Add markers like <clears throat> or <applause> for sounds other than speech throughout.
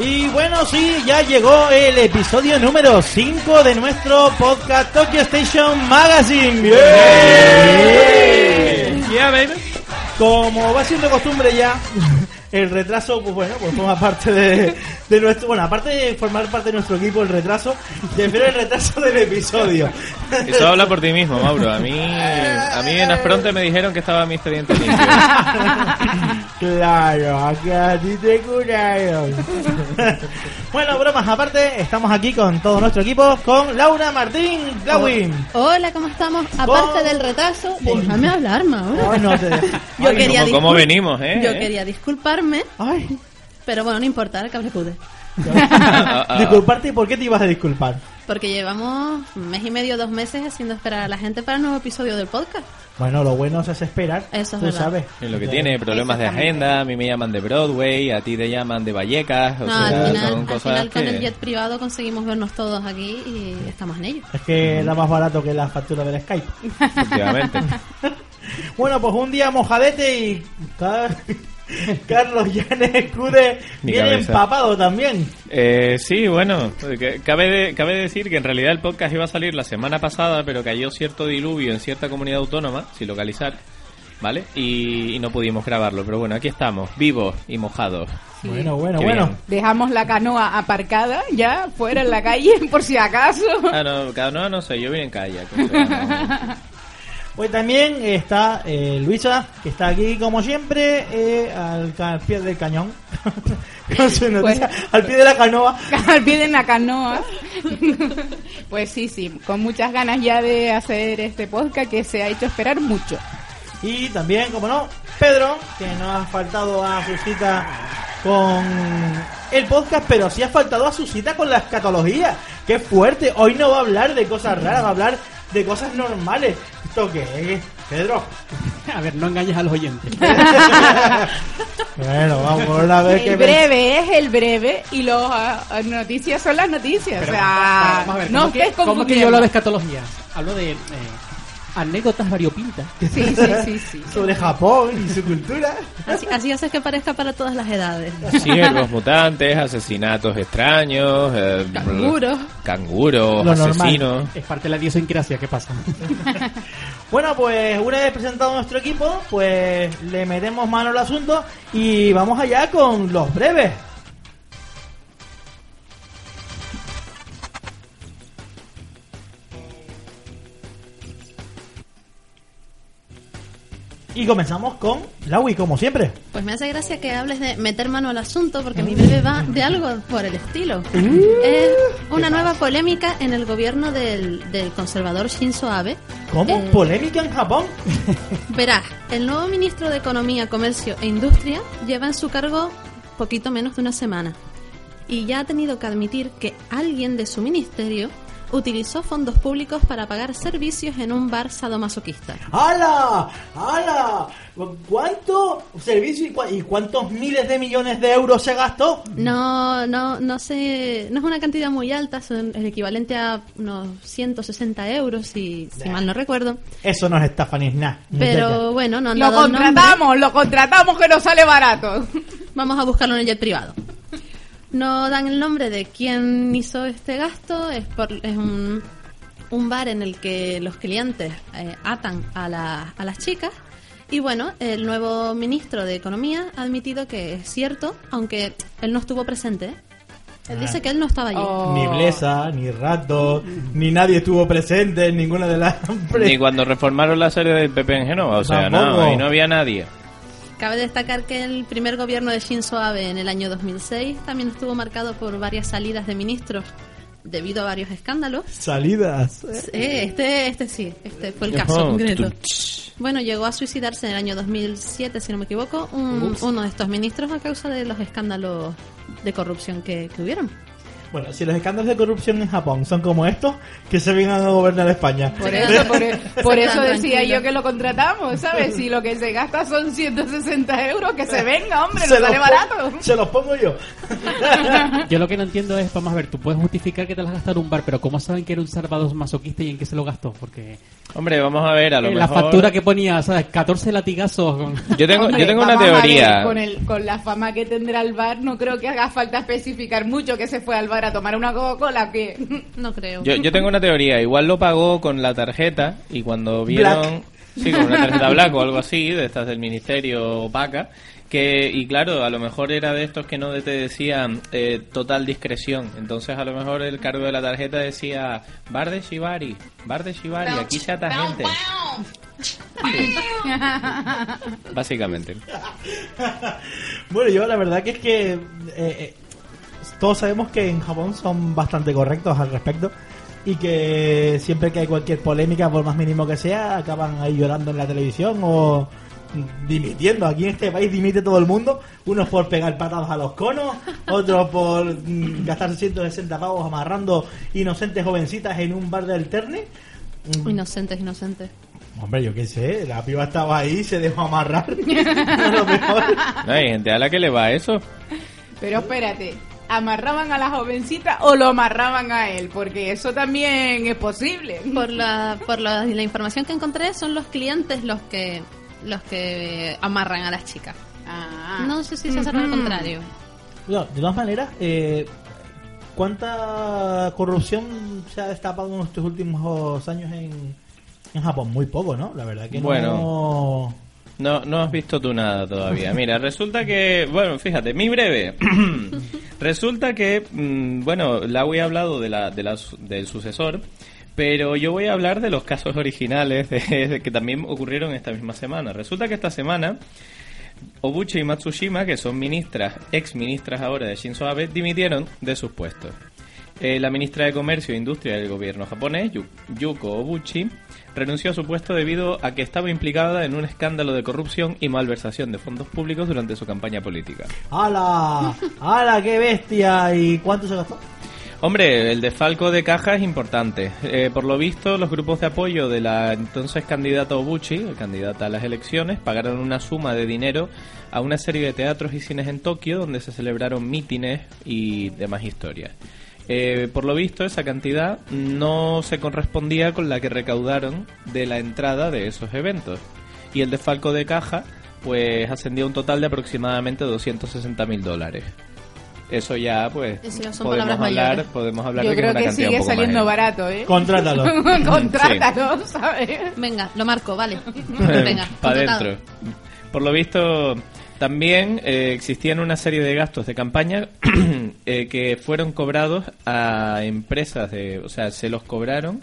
Y bueno, sí, ya llegó el episodio número 5 de nuestro podcast Tokyo Station Magazine. ¡Bien! Yeah, baby. Como va siendo costumbre ya, el retraso, pues bueno, pues forma parte de, de nuestro. Bueno, aparte de formar parte de nuestro equipo, el retraso, prefiero el retraso del episodio. Eso habla por ti mismo, Mauro. A mí, a mí en Asfronte me dijeron que estaba mi expediente limpio. Claro, aquí a ti te curaron. bueno, bromas aparte, estamos aquí con todo nuestro equipo, con Laura Martín, Lawin. Hola, ¿cómo estamos? Aparte del retraso, déjame hablar, Mauro. No te. Yo Ay, quería ¿Cómo, venimos, eh? Yo quería disculparme, Ay. Pero bueno, no importa, el cable pude. <laughs> Disculparte, ¿y por qué te ibas a disculpar? Porque llevamos un mes y medio, dos meses haciendo esperar a la gente para el nuevo episodio del podcast. Bueno, lo bueno es esperar. Eso es tú verdad. sabes. Es lo que tiene, problemas de agenda, a mí me llaman de Broadway, a ti te llaman de Vallecas, o No, sea, al final, son al final con el jet privado conseguimos vernos todos aquí y estamos en ello. Es que era más barato que la factura del Skype. Efectivamente. <laughs> Bueno, pues un día mojadete y <laughs> Carlos Llanes Escude viene empapado también. Eh, sí, bueno, cabe, de- cabe decir que en realidad el podcast iba a salir la semana pasada, pero cayó cierto diluvio en cierta comunidad autónoma, sin localizar, ¿vale? Y, y no pudimos grabarlo, pero bueno, aquí estamos, vivos y mojados. Bueno, bueno, Qué bueno. bien. Dejamos la canoa aparcada ya fuera en la calle <laughs> por si acaso. Ah, no, cada no, no sé, yo vine en kayak. <laughs> no- Pues también está eh, Luisa, que está aquí como siempre, eh, al, pie del cañón. Con su noticia, Pues- al pie de la canoa. <laughs> Al pie de la canoa. <laughs> Pues sí, sí, con muchas ganas ya de hacer este podcast que se ha hecho esperar mucho. Y también, como no, Pedro, que no ha faltado a su cita con el podcast, pero sí ha faltado a su cita con la escatología. ¡Qué fuerte! Hoy no va a hablar de cosas raras, va a hablar de cosas normales. ¿Esto qué es, Pedro? <laughs> A ver, no engañes a los oyentes. <laughs> Bueno, vamos por una vez que... El breve es el breve y las noticias son las noticias. Pero, o sea, vamos a ver, no ¿cómo, que, estés cómo que yo hablo de confundiendo. escatología? Hablo de eh, anécdotas variopintas. Sí, sí, sí, sí. Sobre Japón y su cultura. Así, así haces que parezca para todas las edades. Ciervos mutantes, asesinatos extraños, eh, Canguros. canguros, Lo normal. asesinos. Es parte de la idiosincrasia, ¿qué pasa? <laughs> Bueno, pues una vez presentado nuestro equipo, pues le metemos mano al asunto y vamos allá con los breves. Y comenzamos con Laui, como siempre. Pues me hace gracia que hables de meter mano al asunto porque mi breve va de algo por el estilo. Uh. Es una nueva polémica en el gobierno del, del conservador Shinzo Abe. ¿Cómo? Eh, ¿Polémica en Japón? <laughs> Verás, el nuevo ministro de Economía, Comercio e Industria lleva en su cargo poquito menos de una semana y ya ha tenido que admitir que alguien de su ministerio utilizó fondos públicos para pagar servicios en un bar sadomasoquista. ¡Hala! ¡Hala! ¿Cuánto servicio y, cuántos miles de millones de euros se gastó? No, no, no sé, no es una cantidad muy alta, son el equivalente a unos 160 euros, si, si mal no recuerdo. Eso no es estafa ni es nada. Pero bueno, no han Lo dado nombre. contratamos, lo contratamos que nos sale barato. Vamos a buscarlo en el jet privado. No dan el nombre de quién hizo este gasto, es, por, es un, un bar en el que los clientes eh, atan a, la- a las chicas. Y bueno, el nuevo ministro de Economía ha admitido que es cierto, aunque él no estuvo presente. ¿eh? Él dice que él no estaba allí. Oh. Ni Blesa, ni Rato, ni nadie estuvo presente en ninguna de las Ni cuando reformaron la serie del Pepe en Genova, o sea, Tampoco. no, ahí no había nadie. Cabe destacar que el primer gobierno de Shinzo Abe en el año 2006 también estuvo marcado por varias salidas de ministros debido a varios escándalos. Salidas. Eh, este, este sí, este fue el caso Oh, concreto. Bueno, llegó a suicidarse en el año 2007, si no me equivoco, un- uno de estos ministros a causa de los escándalos de corrupción que, que hubieron. Bueno, si los escándalos de corrupción en Japón son como estos, que se vengan a gobernar España. Por eso, por, <laughs> por eso decía yo que lo contratamos, ¿sabes? Si lo que se gasta son 160 euros, que se venga, hombre, Se no sale barato. Se los pongo yo. <laughs> Yo lo que no entiendo es, vamos a ver, tú puedes justificar que te las has gastado en un bar, pero ¿cómo saben que era un salvador masoquista y en qué se lo gastó? Porque Hombre, vamos a ver, a lo en la mejor... factura que ponía, ¿sabes? 14 latigazos con... Yo tengo, Hombre, yo tengo una ver, teoría. con, el, con la fama que tendrá el bar, no creo que haga falta especificar mucho que se fue al bar a tomar una Coca-Cola. que No creo. Yo, yo tengo una teoría. Igual lo pagó con la tarjeta y cuando vieron... Sí, con una tarjeta <laughs> black o algo así, de estas del ministerio opaca. Que, y claro, a lo mejor era de estos que no te decían eh, total discreción. Entonces, a lo mejor el cargo de la tarjeta decía bar de Shibari, bar de Shibari, aquí se ata gente. <laughs> Básicamente. Bueno, yo la verdad que es que eh, eh, todos sabemos que en Japón son bastante correctos al respecto y que siempre que hay cualquier polémica, por más mínimo que sea, acaban ahí llorando en la televisión o dimitiendo. Aquí en este país dimite todo el mundo, unos por pegar patadas a los conos, otros por mm, gastar 160 pavos amarrando inocentes jovencitas en un bar del Terne. Mm, Inocentes, inocentes. Hombre, yo qué sé, la piba estaba ahí, se dejó amarrar. <laughs> <laughs> a lo mejor. No, hay gente a la que le va eso. Pero espérate, ¿amarraban a la jovencita o lo amarraban a él? Porque eso también es posible. Por la, por la, la información que encontré, son los clientes los que los que amarran a las chicas. Ah. No sé si se hace al contrario. No, de todas maneras, eh, ¿cuánta corrupción se ha destapado en estos últimos años en, en Japón? Muy poco, ¿no? La verdad que Bueno. No, no has visto tú nada todavía. Mira, resulta que, bueno, fíjate, mi breve. <clears throat> resulta que, mm, bueno, Laui ha hablado de la, la del sucesor, pero yo voy a hablar de los casos originales de- que también ocurrieron esta misma semana. Resulta que esta semana Obuchi y Matsushima, que son ministras, ex ministras ahora de Shinzo Abe, dimitieron de sus puestos. Eh, la ministra de Comercio e Industria del gobierno japonés, Yu- Yuko Obuchi, renunció a su puesto debido a que estaba implicada en un escándalo de corrupción y malversación de fondos públicos durante su campaña política. ¡Hala! ¡Hala, qué bestia! ¿Y cuánto se gastó? Hombre, el desfalco de caja es importante. Eh, por lo visto, los grupos de apoyo de la entonces candidata Obuchi, candidata a las elecciones, pagaron una suma de dinero a una serie de teatros y cines en Tokio donde se celebraron mítines y demás historias. Eh, por lo visto, esa cantidad no se correspondía con la que recaudaron de la entrada de esos eventos. Y el desfalco de caja, pues ascendió a un total de aproximadamente 260 mil dólares. Eso ya, pues, Eso ya son podemos palabras hablar, mayores. podemos hablar Yo de que es creo una que cantidad un sigue saliendo barato, ¿eh? Contrátalo. <laughs> Contrátalo, ¿sabes? Venga, lo marco, vale. <laughs> Venga, <laughs> para adentro. Por lo visto, también eh, existían una serie de gastos de campaña <clears throat> eh, que fueron cobrados a empresas de, o sea, se los cobraron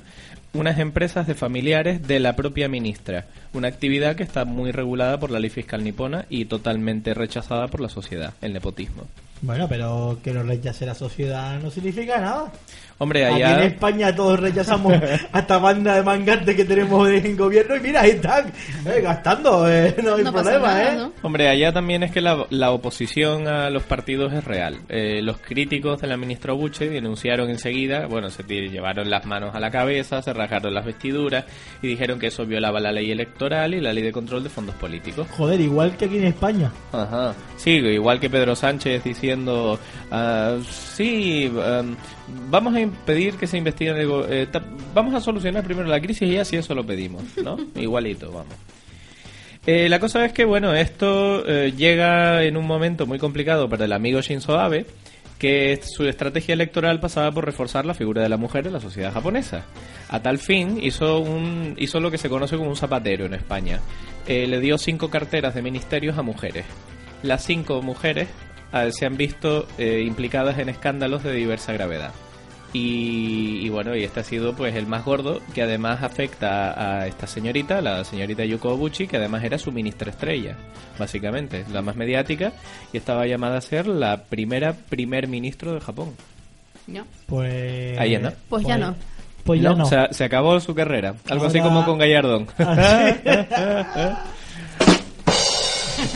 unas empresas de familiares de la propia ministra, una actividad que está muy regulada por la ley fiscal nipona y totalmente rechazada por la sociedad, el nepotismo. Bueno, pero que lo rechace la sociedad no significa nada. Hombre, Aquí en allá España todos rechazamos <laughs> a esta banda de mangantes que tenemos en gobierno y mira, ahí están eh, gastando, eh, no hay No problema, nada, ¿eh? ¿no? Hombre, allá también es que la, la oposición a los partidos es real. Eh, los críticos de la ministra Obuche denunciaron enseguida, bueno, se llevaron las manos a la cabeza, se rasgaron las vestiduras y dijeron que eso violaba la ley electoral y la ley de control de fondos políticos. Joder, igual que aquí en España. Ajá. Sí, igual que Pedro Sánchez diciendo, ah, sí, em, vamos a impedir que se investigue, el go- eh, vamos a solucionar primero la crisis y así eso lo pedimos, ¿no? <laughs> Igualito, vamos. Eh, la cosa es que, bueno, esto eh, llega en un momento muy complicado para el amigo Shinzo Abe, que su estrategia electoral pasaba por reforzar la figura de la mujer en la sociedad japonesa. A tal fin, hizo, un, hizo lo que se conoce como un zapatero en España. Eh, le dio cinco carteras de ministerios a mujeres. Las cinco mujeres eh, se han visto implicadas en escándalos de diversa gravedad. Y, y bueno, y este ha sido pues el más gordo, que además afecta a, a esta señorita, la señorita Yuko Obuchi, que además era su ministra estrella, básicamente, la más mediática, y estaba llamada a ser la primera primer ministro de Japón. No. Pues. Ahí anda. Pues ya no. Pues ya no. Se, se acabó su carrera, algo así como con Gallardón. <laughs> <laughs>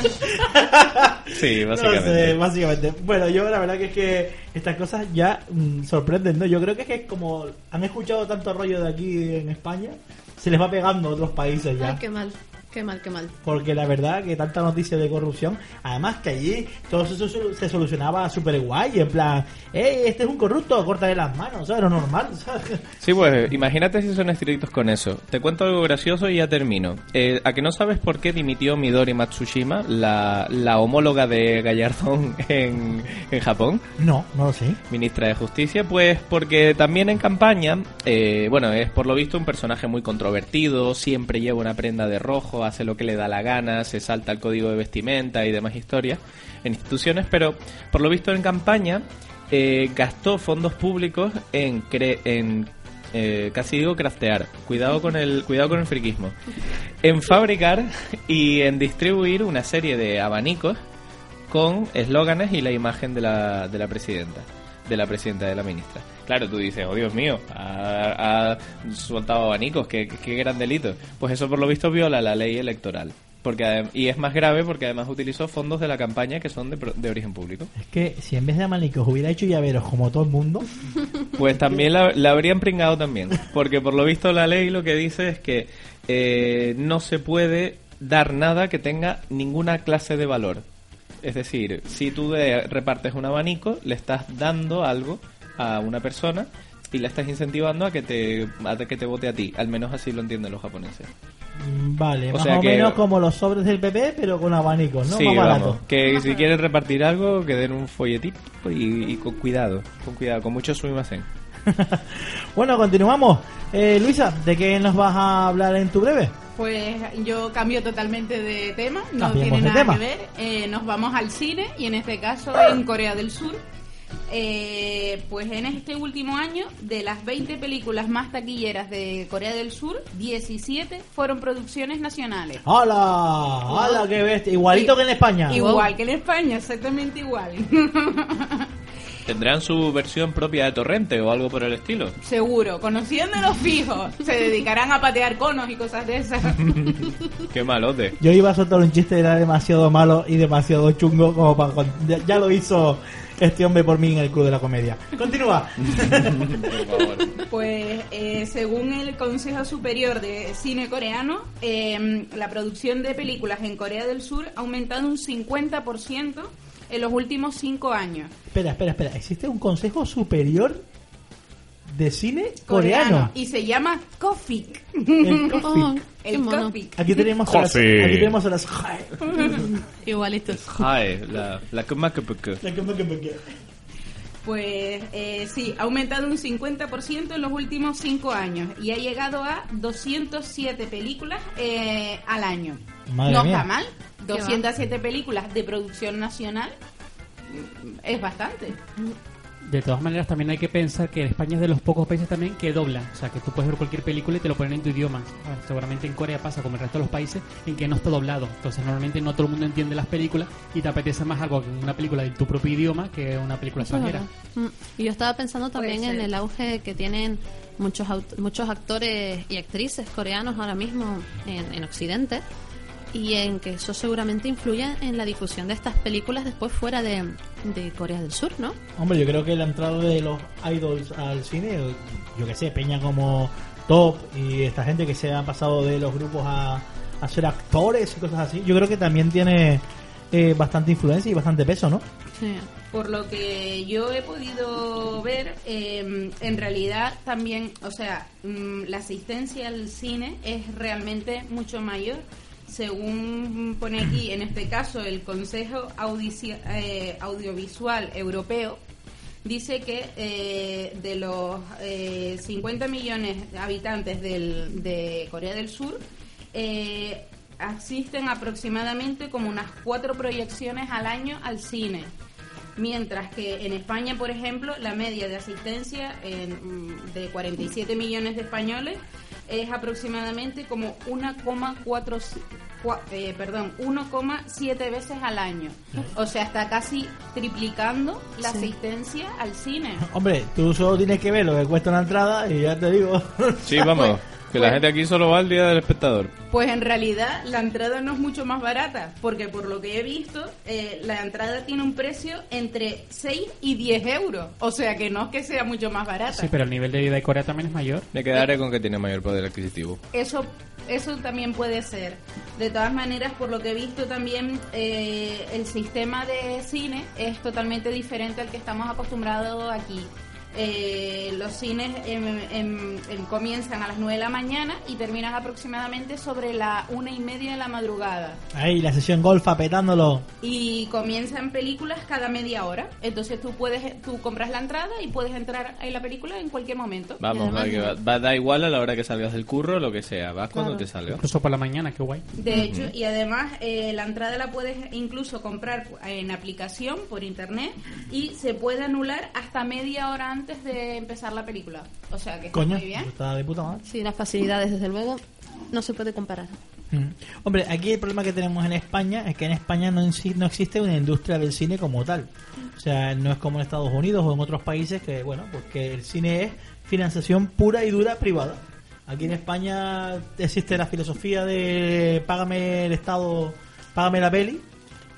<laughs> Sí, No sé, básicamente. básicamente. Bueno, yo la verdad que es que estas cosas ya mm, sorprenden, ¿no? Yo creo que es que como han escuchado tanto rollo de aquí en España, se les va pegando a otros países ya. Ay, qué mal, qué mal, qué mal. Porque la verdad que tanta noticia de corrupción, además que allí todo eso se- solucionaba súper guay, en plan, hey, este es un corrupto, córtale las manos, ¿sabes? Lo normal, ¿sabes? Sí, pues imagínate si son estrictos con eso. Te cuento algo gracioso y ya termino. Eh, ¿A que no sabes por qué dimitió Midori Matsushima, la, la homóloga de Gallardón <laughs> en, en Japón? No, no lo sé. ministra de Justicia, pues porque también en campaña, eh, bueno, es por lo visto un personaje muy controvertido, siempre lleva una prenda de rojo, hace lo que le da la gana, se salta el código de vestimenta y demás historias en instituciones, pero por lo visto en campaña eh, gastó fondos públicos en, cre- en eh, casi digo craftear, cuidado con el cuidado con el friquismo, en fabricar y en distribuir una serie de abanicos con eslóganes y la imagen de la, de la presidenta, de la presidenta de la ministra. Claro, tú dices, oh Dios mío, ha, ha soltado abanicos, qué, qué gran delito. Pues eso por lo visto viola la ley electoral. Porque, y es más grave porque además utilizó fondos de la campaña que son de, de origen público. Es que si en vez de amanicos hubiera hecho llaveros como todo el mundo, <laughs> Pues también la, la habrían pringado también. Porque por lo visto la ley lo que dice es que eh, no se puede dar nada que tenga ninguna clase de valor. Es decir, si tú de- repartes un abanico, le estás dando algo a una persona y la estás incentivando a que te a que te vote a ti. Al menos así lo entienden los japoneses. mm, vale, O más sea o que- menos como los sobres del PP, pero con abanicos, ¿no? sí, Más barato. vamos. Que si quieren repartir algo, que den un folletito y, y con cuidado. Con cuidado, con mucho sumimasen. <laughs> bueno, continuamos. Eh, Luisa, ¿de qué nos vas a hablar en tu breve? Pues yo cambio totalmente de tema, no tiene nada tema. que ver. Eh, nos vamos al cine y en este caso en Corea del Sur. Eh, pues en este último año, de las 20 películas más taquilleras de Corea del Sur, 17 fueron producciones nacionales. ¡Hola! ¡Hola, qué bestia! Igualito Y- que en España. Igual que en España, exactamente igual. <laughs> ¿Tendrán su versión propia de torrente o algo por el estilo? Seguro, conociendo los fijos, se dedicarán a patear conos y cosas de esas. <laughs> Qué malote. Yo iba a soltar un chiste, era demasiado malo y demasiado chungo como para... Ya, ya lo hizo este hombre por mí en el Club de la Comedia. Continúa. Por favor. Pues eh, según el Consejo Superior de Cine Coreano, eh, la producción de películas en Corea del Sur ha aumentado un 50% en los últimos cinco años. espera, espera, espera. ¿Existe un Consejo Superior de Cine Coreano? Y se llama COFIC. El <laughs> Oh, COFIC. qué El. Aquí tenemos a las... Aquí tenemos a las... <laughs> Igualitos. Jae, la, la más que peque. Pues eh, sí, ha aumentado un 50% en los últimos cinco años y ha llegado a 207 películas eh, al año. Madre no mía. está mal. va? 207 películas de producción nacional mm, es bastante. De todas maneras, también hay que pensar que España es de los pocos países también que doblan. O sea, que tú puedes ver cualquier película y te lo ponen en tu idioma. Ah, Seguramente en Corea pasa como el resto de los países en que no está doblado. Entonces, normalmente no todo el mundo entiende las películas y te apetece más algo que una película de tu propio idioma que una película extranjera. Mm, Y yo estaba pensando también en el auge que tienen muchos aut- muchos actores y actrices coreanos ahora mismo en, en Occidente y en que eso seguramente influye en la difusión de estas películas después fuera de, de Corea del Sur, ¿no? Hombre, yo creo que la entrada de los idols al cine, yo que sé, Peña como Top y esta gente que se han pasado de los grupos a, a ser actores y cosas así, yo creo que también tiene eh, bastante influencia y bastante peso, ¿no? Sí. Por lo que yo he podido ver, eh, en realidad también, o sea, mm, la asistencia al cine es realmente mucho mayor. Según pone aquí, en este caso, el Consejo eh, Audiovisual Europeo, dice que eh, de los eh, 50 millones de habitantes del- de Corea del Sur, eh, asisten aproximadamente como unas cuatro proyecciones al año al cine. Mientras que en España, por ejemplo, la media de asistencia en, de 47 millones de españoles es aproximadamente como 1,4 cua- eh, perdón, 1,7 veces al año. O sea, está casi triplicando la Sí. asistencia al cine. Hombre, tú solo tienes que ver lo que cuesta una entrada y ya te digo. Sí, vamos. Que la gente aquí solo va al día del espectador. Pues en realidad la entrada no es mucho más barata, porque por lo que he visto, eh, la entrada tiene un precio entre 6 y 10 euros. O sea que no es que sea mucho más barata. Sí, pero el nivel de vida de Corea también es mayor. Me quedaré con que tiene mayor poder adquisitivo. Eso, eso también puede ser. De todas maneras, por lo que he visto también, eh, el sistema de cine es totalmente diferente al que estamos acostumbrados aquí. Eh, los cines em, em, em, comienzan a las 9 de la mañana y terminan aproximadamente sobre la una y media de la madrugada. Ahí, la sesión golfa petándolo. Y comienzan películas cada media hora. Entonces tú puedes, tú compras la entrada y puedes entrar en la película en cualquier momento. Vamos, va, que va, va- da igual a la hora que salgas del curro, lo que sea. Vas cuando te salga. Incluso por la mañana, qué guay. De hecho, y además eh, la entrada la puedes incluso comprar en aplicación por internet y se puede anular hasta media hora antes de empezar la película. O sea que está Coño, muy bien. está de puta madre. Sí, las facilidades, desde luego, no se puede comparar. Mm. Hombre, aquí el problema que tenemos en España es que en España no, no existe una industria del cine como tal. O sea, no es como en Estados Unidos o en otros países que, bueno, pues que el cine es financiación pura y dura privada. Aquí en España existe la filosofía de págame el Estado, págame la peli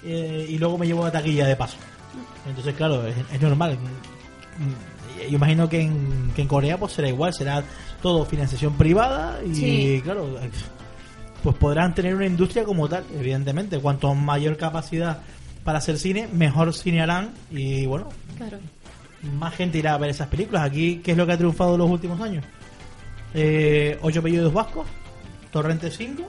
eh, y luego me llevo la taquilla de paso. Entonces, claro, es, es normal. Yo imagino que en, que en Corea pues será igual, será todo financiación privada y Sí. claro, pues podrán tener una industria como tal, evidentemente. Cuanto mayor capacidad para hacer cine, mejor cine harán y bueno, Claro. más gente irá a ver esas películas. Aquí, ¿qué es lo que ha triunfado en los últimos años? Eh, Ocho apellidos vascos, Torrente 5,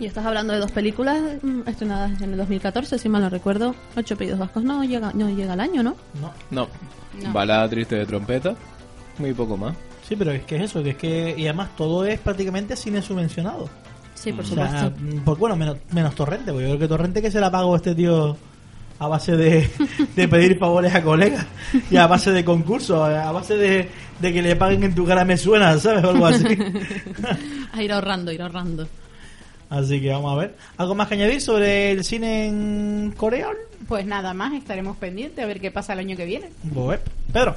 Y estás hablando de dos películas mm, estrenadas en el 2014, si mal no recuerdo. Ocho pedidos vascos no llega, no llega al año, ¿no? no. No. No. Balada triste de trompeta. Muy poco más. Sí, pero es que es eso, que es que, y además todo es prácticamente cine subvencionado. Sí, por O supuesto. pues bueno, menos, menos Torrente, porque yo creo que Torrente que se la pagó este tío a base de, <laughs> de pedir favores a colegas y a base de concursos, a base de, de que le paguen en tu cara me suena, ¿sabes? O algo así. <laughs> A ir ahorrando, ir ahorrando. Así que vamos a ver. ¿Algo más que añadir sobre el cine en Corea? Pues nada más, estaremos pendientes a ver qué pasa el año que viene. Pues, Pedro,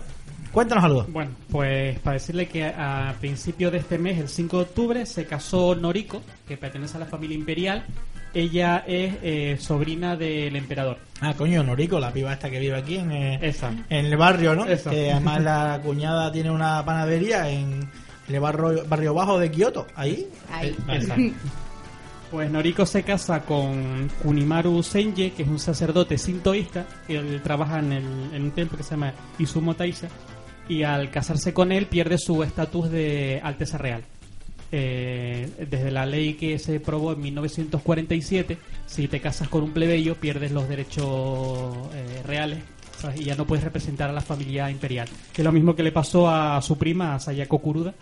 cuéntanos algo. Bueno, pues para decirle que a, a principio de este mes, el 5 de octubre, se casó Noriko, que pertenece a la familia imperial. Ella es eh, sobrina del emperador. Ah, coño, Noriko, la piba esta que vive aquí en, eh, Esa. en el barrio, ¿no? Eso. Que además la cuñada tiene una panadería en el barrio, barrio bajo de Kioto, ahí. Ahí. Eh, vale. Esa. Pues Noriko se casa con Kunimaru Senje, que es un sacerdote sintoísta, que él trabaja en, el- en un templo que se llama Izumo Taisha, y al casarse con él pierde su estatus de Alteza Real. Eh, desde la ley que se aprobó en 1947, si te casas con un plebeyo pierdes los derechos eh, reales y ya no puedes representar a la familia imperial. Que es lo mismo que le pasó a su prima, a Sayako Kuruda,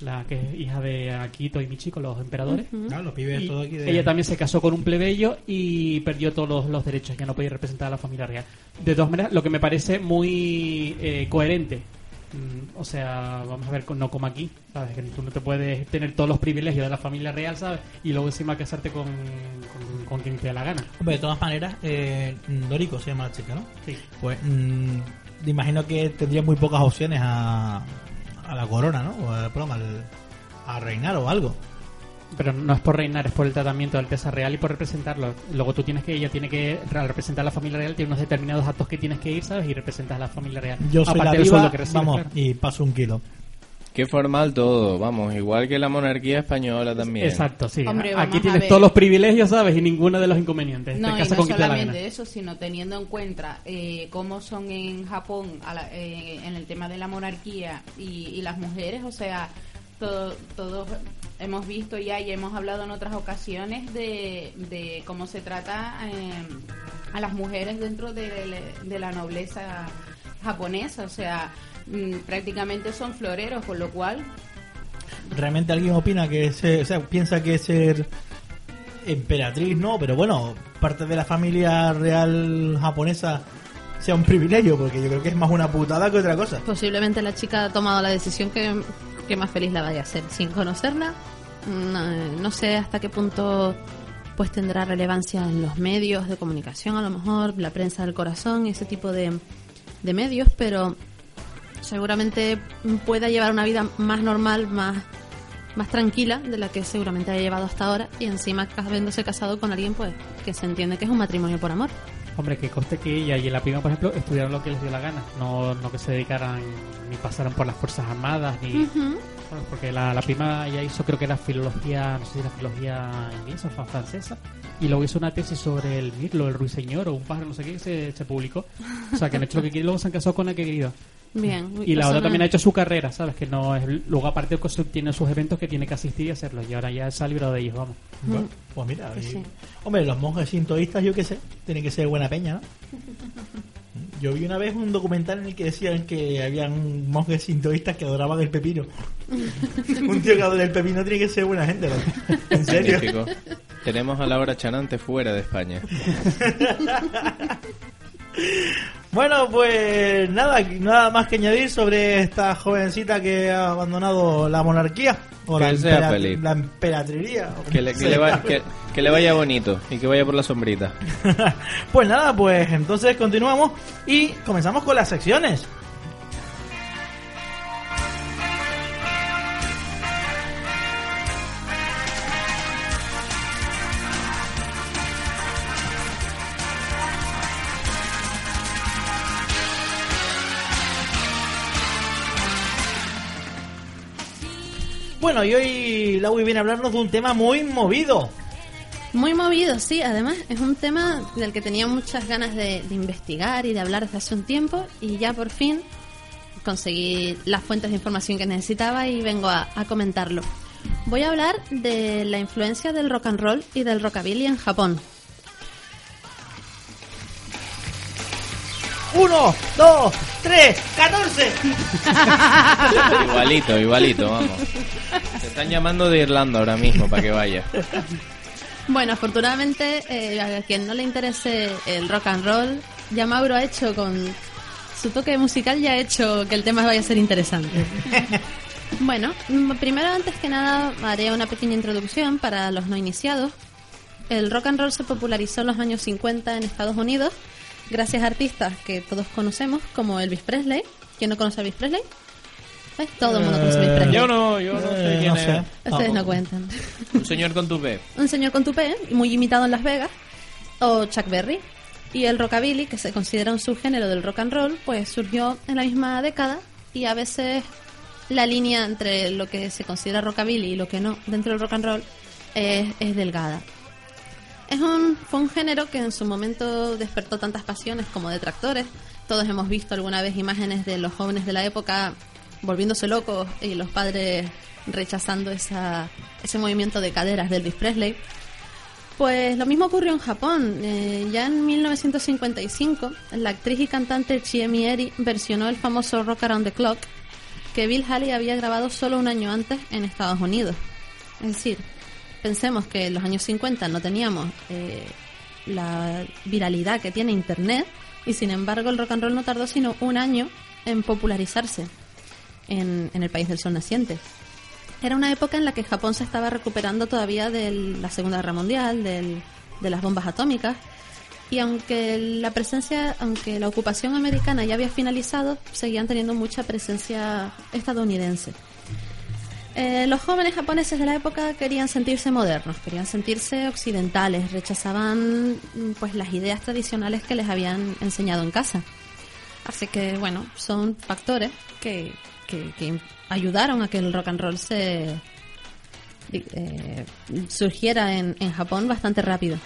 la que es hija de Akito y Michiko, los emperadores. Claro, los pibes todo aquí de... Ella también se casó con un plebeyo y perdió todos los, los derechos, ya no podía representar a la familia real. De todas maneras, lo que me parece muy eh, coherente. Mm, o sea, vamos a ver, con- no como aquí, ¿sabes? Que tú no te puedes tener todos los privilegios de la familia real, ¿sabes? Y luego encima casarte con, con, con quien te dé la gana. Hombre, de todas maneras, eh, Noriko se llama la chica, ¿no? Sí. Pues mm, me imagino que tendría muy pocas opciones a, a la corona, ¿no? O a, perdón, al- a reinar o algo. Pero no es por reinar, es por el tratamiento de Alteza Real y por representarlo. Luego tú tienes que, ella tiene que al representar a la familia real, tiene unos determinados actos que tienes que ir, ¿sabes? Y representas a la familia real. Yo soy Aparte la viva, sueldo que recibes, vamos, claro. y paso un kilo. Qué formal todo, vamos, igual que la monarquía española también. Exacto, sí. Hombre, Aquí tienes todos los privilegios, ¿sabes? Y ninguno de los inconvenientes. No, te y casas no con solamente eso, sino teniendo en cuenta eh, cómo son en Japón a la- eh, en el tema de la monarquía y, y las mujeres, o sea, todo- todos hemos visto ya y hemos hablado en otras ocasiones de, de cómo se trata eh, a las mujeres dentro de, de la nobleza japonesa, o sea, mm, prácticamente son floreros, con lo cual ¿Realmente alguien opina que se, o sea, piensa que ser emperatriz no? Pero bueno, parte de la familia real japonesa sea un privilegio, porque yo creo que es más una putada que otra cosa. Posiblemente la chica ha tomado la decisión que, que más feliz la vaya a hacer. Sin conocerla, no, no sé hasta qué punto pues tendrá relevancia en los medios de comunicación, a lo mejor la prensa del corazón, ese tipo de, de medios, pero seguramente pueda llevar una vida más normal, más más tranquila de la que seguramente haya llevado hasta ahora y encima habiéndose casado con alguien pues que se entiende que es un matrimonio por amor. Hombre, que coste que ella y la prima, por ejemplo, estudiaron lo que les dio la gana. No, no que se dedicaran ni pasaran por las Fuerzas Armadas, ni... Bueno, porque la, la prima ya hizo, creo que era filología, no sé si era filología inglesa o francesa, y luego hizo una tesis sobre el mirlo, el ruiseñor o un pájaro, no sé qué, se, se publicó. O sea, que han hecho lo que quieren luego se han casado con la que querido. Bien. Y la otra persona- también ha hecho su carrera, ¿sabes? Que no es. Luego, aparte, que tiene sus eventos que tiene que asistir y hacerlos. Y ahora ya se ha librado de ellos, vamos. Bueno, pues mira, Pues y- sí. hombre, los monjes sintoístas, yo qué sé, tienen que ser buena peña, ¿no? <laughs> Yo vi una vez un documental en el que decían que habían monjes sintoístas que adoraban el pepino. <laughs> un tío que adora el pepino tiene que ser buena gente, ¿no? En serio. Tenemos a Laura Chanante fuera de España. <laughs> Bueno, pues nada, nada más que añadir sobre esta jovencita que ha abandonado la monarquía o la, sea empera- feliz. la emperatriría. o Que le, como que le va- sea. que- que le vaya bonito y que vaya por la sombrita. <laughs> pues nada, pues entonces continuamos y comenzamos con las secciones. Bueno, y hoy Laui viene a hablarnos de un tema muy movido. Muy movido, sí. Además, es un tema del que tenía muchas ganas de, de investigar y de hablar desde hace un tiempo y ya por fin conseguí las fuentes de información que necesitaba y vengo a, a comentarlo. Voy a hablar de la influencia del rock and roll y del rockabilly en Japón. Uno, dos, tres, catorce. <laughs> Igualito, igualito, vamos. Te están llamando de Irlanda ahora mismo para que vaya. Bueno, afortunadamente, eh, a quien no le interese el rock and roll, ya Mauro ha hecho con su toque musical, ya ha hecho que el tema vaya a ser interesante. <laughs> bueno, mm, primero, antes que nada, haré una pequeña introducción para los no iniciados. El rock and roll se popularizó en los años 50 en Estados Unidos gracias a artistas que todos conocemos, como Elvis Presley. ¿Quién no conoce a Elvis Presley? ¿Ves? Todo el mundo conoce a Elvis Eh, Presley. Yo no, yo no sé Eh, quién no es. sé. Ustedes no cuentan. Un señor con tu pe. <laughs> un señor con tupé, muy imitado en Las Vegas, o Chuck Berry. Y el rockabilly, que se considera un subgénero del rock and roll, pues surgió en la misma década y a veces la línea entre lo que se considera rockabilly y lo que no dentro del rock and roll es, es delgada. Es un, fue un género que en su momento despertó tantas pasiones como detractores. Todos hemos visto alguna vez imágenes de los jóvenes de la época volviéndose locos y los padres rechazando esa, ese movimiento de caderas de Elvis Presley. Pues lo mismo ocurrió en Japón. Eh, ya en 1955, la actriz y cantante Chiemi Eri versionó el famoso Rock Around the Clock que Bill Haley había grabado solo un año antes en Estados Unidos. Es decir, pensemos que en los años 50 no teníamos eh, la viralidad que tiene Internet y sin embargo el rock and roll no tardó sino un año en popularizarse en, el país del sol naciente. Era una época en la que Japón se estaba recuperando todavía de la Segunda Guerra Mundial, del- de las bombas atómicas, y aunque la presencia, aunque la ocupación americana ya había finalizado, seguían teniendo mucha presencia estadounidense. Eh, los jóvenes japoneses de la época querían sentirse modernos, querían sentirse occidentales, rechazaban mm, pues las ideas tradicionales que les habían enseñado en casa. Así que, bueno, son factores que, que, ayudaron a que el rock and roll se eh, surgiera en, en Japón bastante rápido.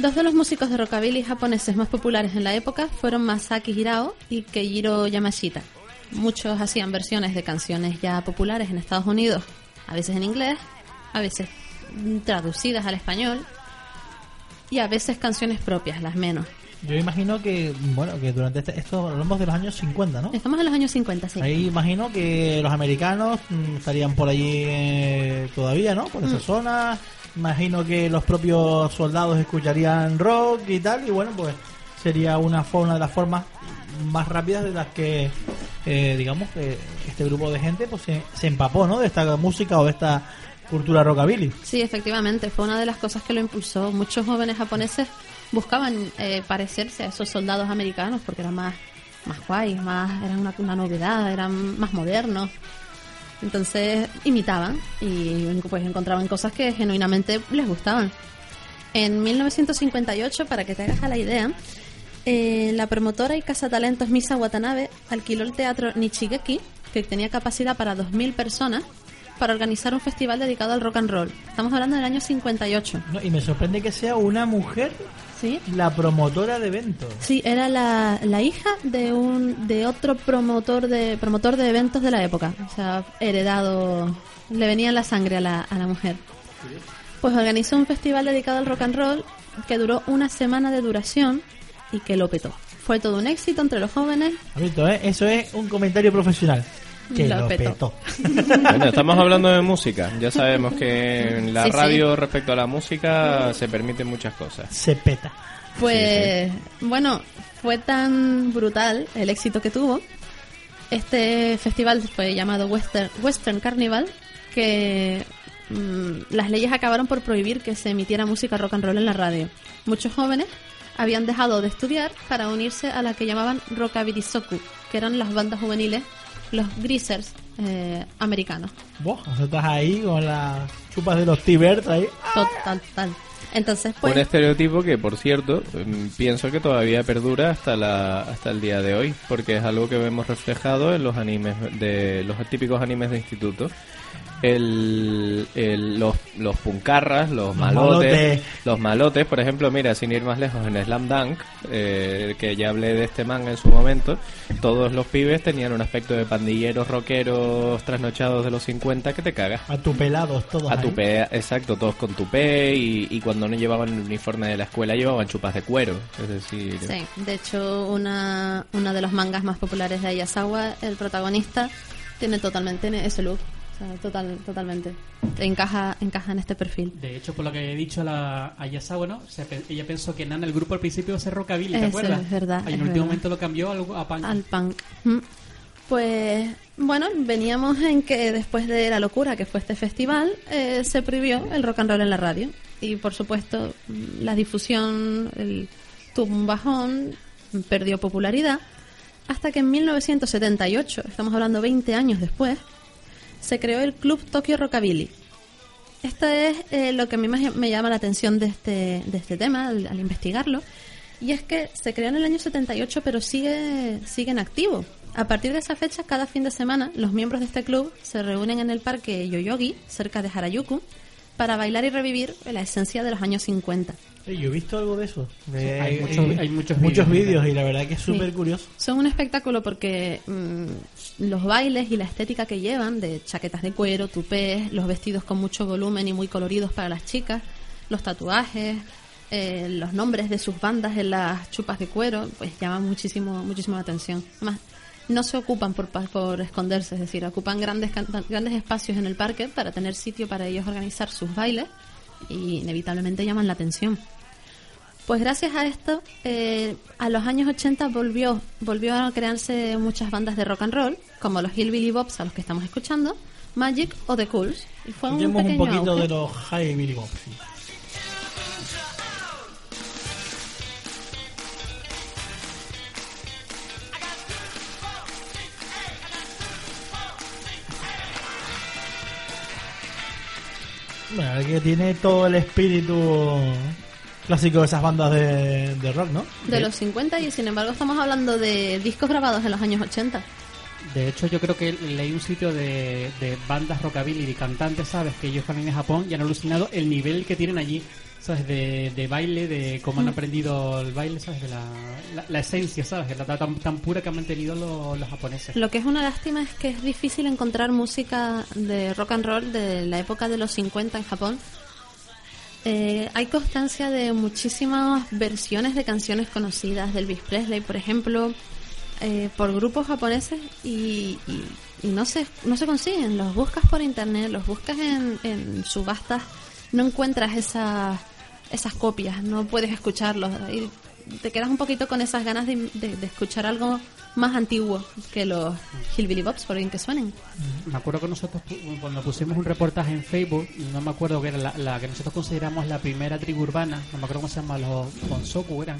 Dos de los músicos de rockabilly japoneses más populares en la época fueron Masaki Hirao y Keijiro Yamashita. Muchos hacían versiones de canciones ya populares en Estados Unidos, a veces en inglés, a veces traducidas al español y a veces canciones propias, las menos. Yo imagino que, bueno, que durante este, esto hablamos de los años 50, ¿no? Estamos en los años 50, sí. Ahí imagino que los americanos mm, estarían por allí eh, todavía, ¿no? Por esa Mm. zona. Imagino que los propios soldados escucharían rock y tal. Y bueno, pues sería una, una de las formas más rápidas de las que, eh, digamos, que este grupo de gente pues se, se empapó, ¿no? De esta música o de esta cultura rockabilly. Sí, efectivamente, fue una de las cosas que lo impulsó. Muchos jóvenes japoneses buscaban eh, parecerse a esos soldados americanos porque eran más, más guays, más, eran una, una novedad, eran más modernos. Entonces imitaban y pues encontraban cosas que genuinamente les gustaban. En 1958, para que te hagas a la idea, eh, la promotora y cazatalentos Misa Watanabe alquiló el teatro Nichigeki, que tenía capacidad para 2.000 personas, para organizar un festival dedicado al rock and roll. Estamos hablando del año 58. No, y me sorprende que sea una mujer ¿Sí? la promotora de eventos. Sí, era la, la hija de un de otro promotor de promotor de eventos de la época, o sea, heredado, le venía en la sangre a la, a la mujer. Pues organizó un festival dedicado al rock and roll que duró una semana de duración y que lo petó. Fue todo un éxito entre los jóvenes. Amito, ¿eh? Eso es un comentario profesional. Que Lo lo, petó. petó. Bueno, estamos hablando de música. Ya sabemos que en la Sí, sí. radio respecto a la música se permiten muchas cosas. Se peta. Pues bueno, fue tan brutal el éxito que tuvo. Este festival fue llamado Western, Western Carnival, que mm, las leyes acabaron por prohibir que se emitiera música rock and roll en la radio. Muchos jóvenes habían dejado de estudiar para unirse a la que llamaban Rockabilly Soku, que eran las bandas juveniles, los greasers eh, americanos. Vos, estás ahí con las chupas de los Tibers ahí. Total, total. Entonces, pues, Un estereotipo que, por cierto, mm, pienso que todavía perdura hasta la hasta el día de hoy, porque es algo que vemos reflejado en los animes de los típicos animes de instituto. El, el- los, los puncarras, los Los malotes, malotes. los malotes, por ejemplo, mira, sin ir más lejos, en Slam Dunk, eh, que ya hablé de este manga en su momento, todos los pibes tenían un aspecto de pandilleros rockeros trasnochados de los 50 que te cagas. A tu pelados todos. A ahí. exacto, todos con tupé y, y cuando no llevaban el uniforme de la escuela llevaban chupas de cuero. Es decir, Sí, de hecho, una, una de los mangas más populares de Ayasawa, el protagonista, tiene totalmente ese look. O sea, total, totalmente. Encaja, encaja en este perfil. De hecho, por lo que he dicho a, la, a Yasawa, ¿no? O sea, ella pensó que Nana, el grupo al principio iba a ser rockabilly, ¿te Eso acuerdas? es verdad, Y en el último verdad. momento lo cambió a punk. Al punk. Mm. Pues, bueno, veníamos en que después de la locura que fue este festival, eh, se prohibió el rock and roll en la radio. Y por supuesto, la difusión, el tuvo un bajón, perdió popularidad, hasta que en 1978, estamos hablando 20 años después, se creó el Club Tokyo Rockabilly. Esto es eh, lo que a mí más me llama la atención de este, de este tema al, al investigarlo. Y es que se creó en el año 78, pero sigue, sigue en activo. A partir de esa fecha, cada fin de semana, los miembros de este club se reúnen en el parque Yoyogi, cerca de Harajuku, para bailar y revivir la esencia de los años 50. Eh, Yo he visto algo de eso. De- hay eh, muchos- eh, hay muchos muchos vídeos. y la verdad que es súper Sí. curioso. Son un espectáculo porque mm, los bailes y la estética que llevan, de chaquetas de cuero, tupés, los vestidos con mucho volumen y muy coloridos para las chicas, los tatuajes, eh, los nombres de sus bandas en las chupas de cuero, pues llaman muchísimo, muchísimo la atención. Además, no se ocupan por, por esconderse, es decir, ocupan grandes, grandes espacios en el parque para tener sitio para ellos organizar sus bailes y inevitablemente llaman la atención. Pues gracias a esto, eh, a los años 80 volvió, volvió a crearse muchas bandas de rock and roll, como los Hillbilly Bobs a los que estamos escuchando, Magic o The Cools. Y fue un Tenemos un pequeño poquito auge. de los High Billy Bob, sí. Bueno, que tiene todo el espíritu clásico de esas bandas de, de rock, ¿no? De los 50 y sin embargo estamos hablando de discos grabados en los años 80. De hecho, yo creo que leí un sitio de, de bandas rockabilly y cantantes, ¿sabes? Que ellos van en Japón y han alucinado el nivel que tienen allí, ¿sabes? De, de baile, de cómo Mm. han aprendido el baile, ¿sabes? De la, la, la esencia, ¿sabes? La, la- tan, tan pura que han mantenido los, los japoneses. Lo que es una lástima es que es difícil encontrar música de rock and roll de la época de los 50 en Japón. Eh, hay constancia de muchísimas versiones de canciones conocidas de Elvis Presley, por ejemplo, eh, por grupos japoneses y, y- y no se no se consiguen. Los buscas por internet, los buscas en, en subastas, no encuentras esas esas copias, no puedes escucharlos. Te quedas un poquito con esas ganas de, de- escuchar algo más antiguo que los Hillbilly Bobs, por bien que suenen. Me acuerdo que nosotros cuando pusimos un reportaje en Facebook, no me acuerdo que era la, la que nosotros consideramos la primera tribu urbana, no me acuerdo cómo se llama, los Bonsoku eran,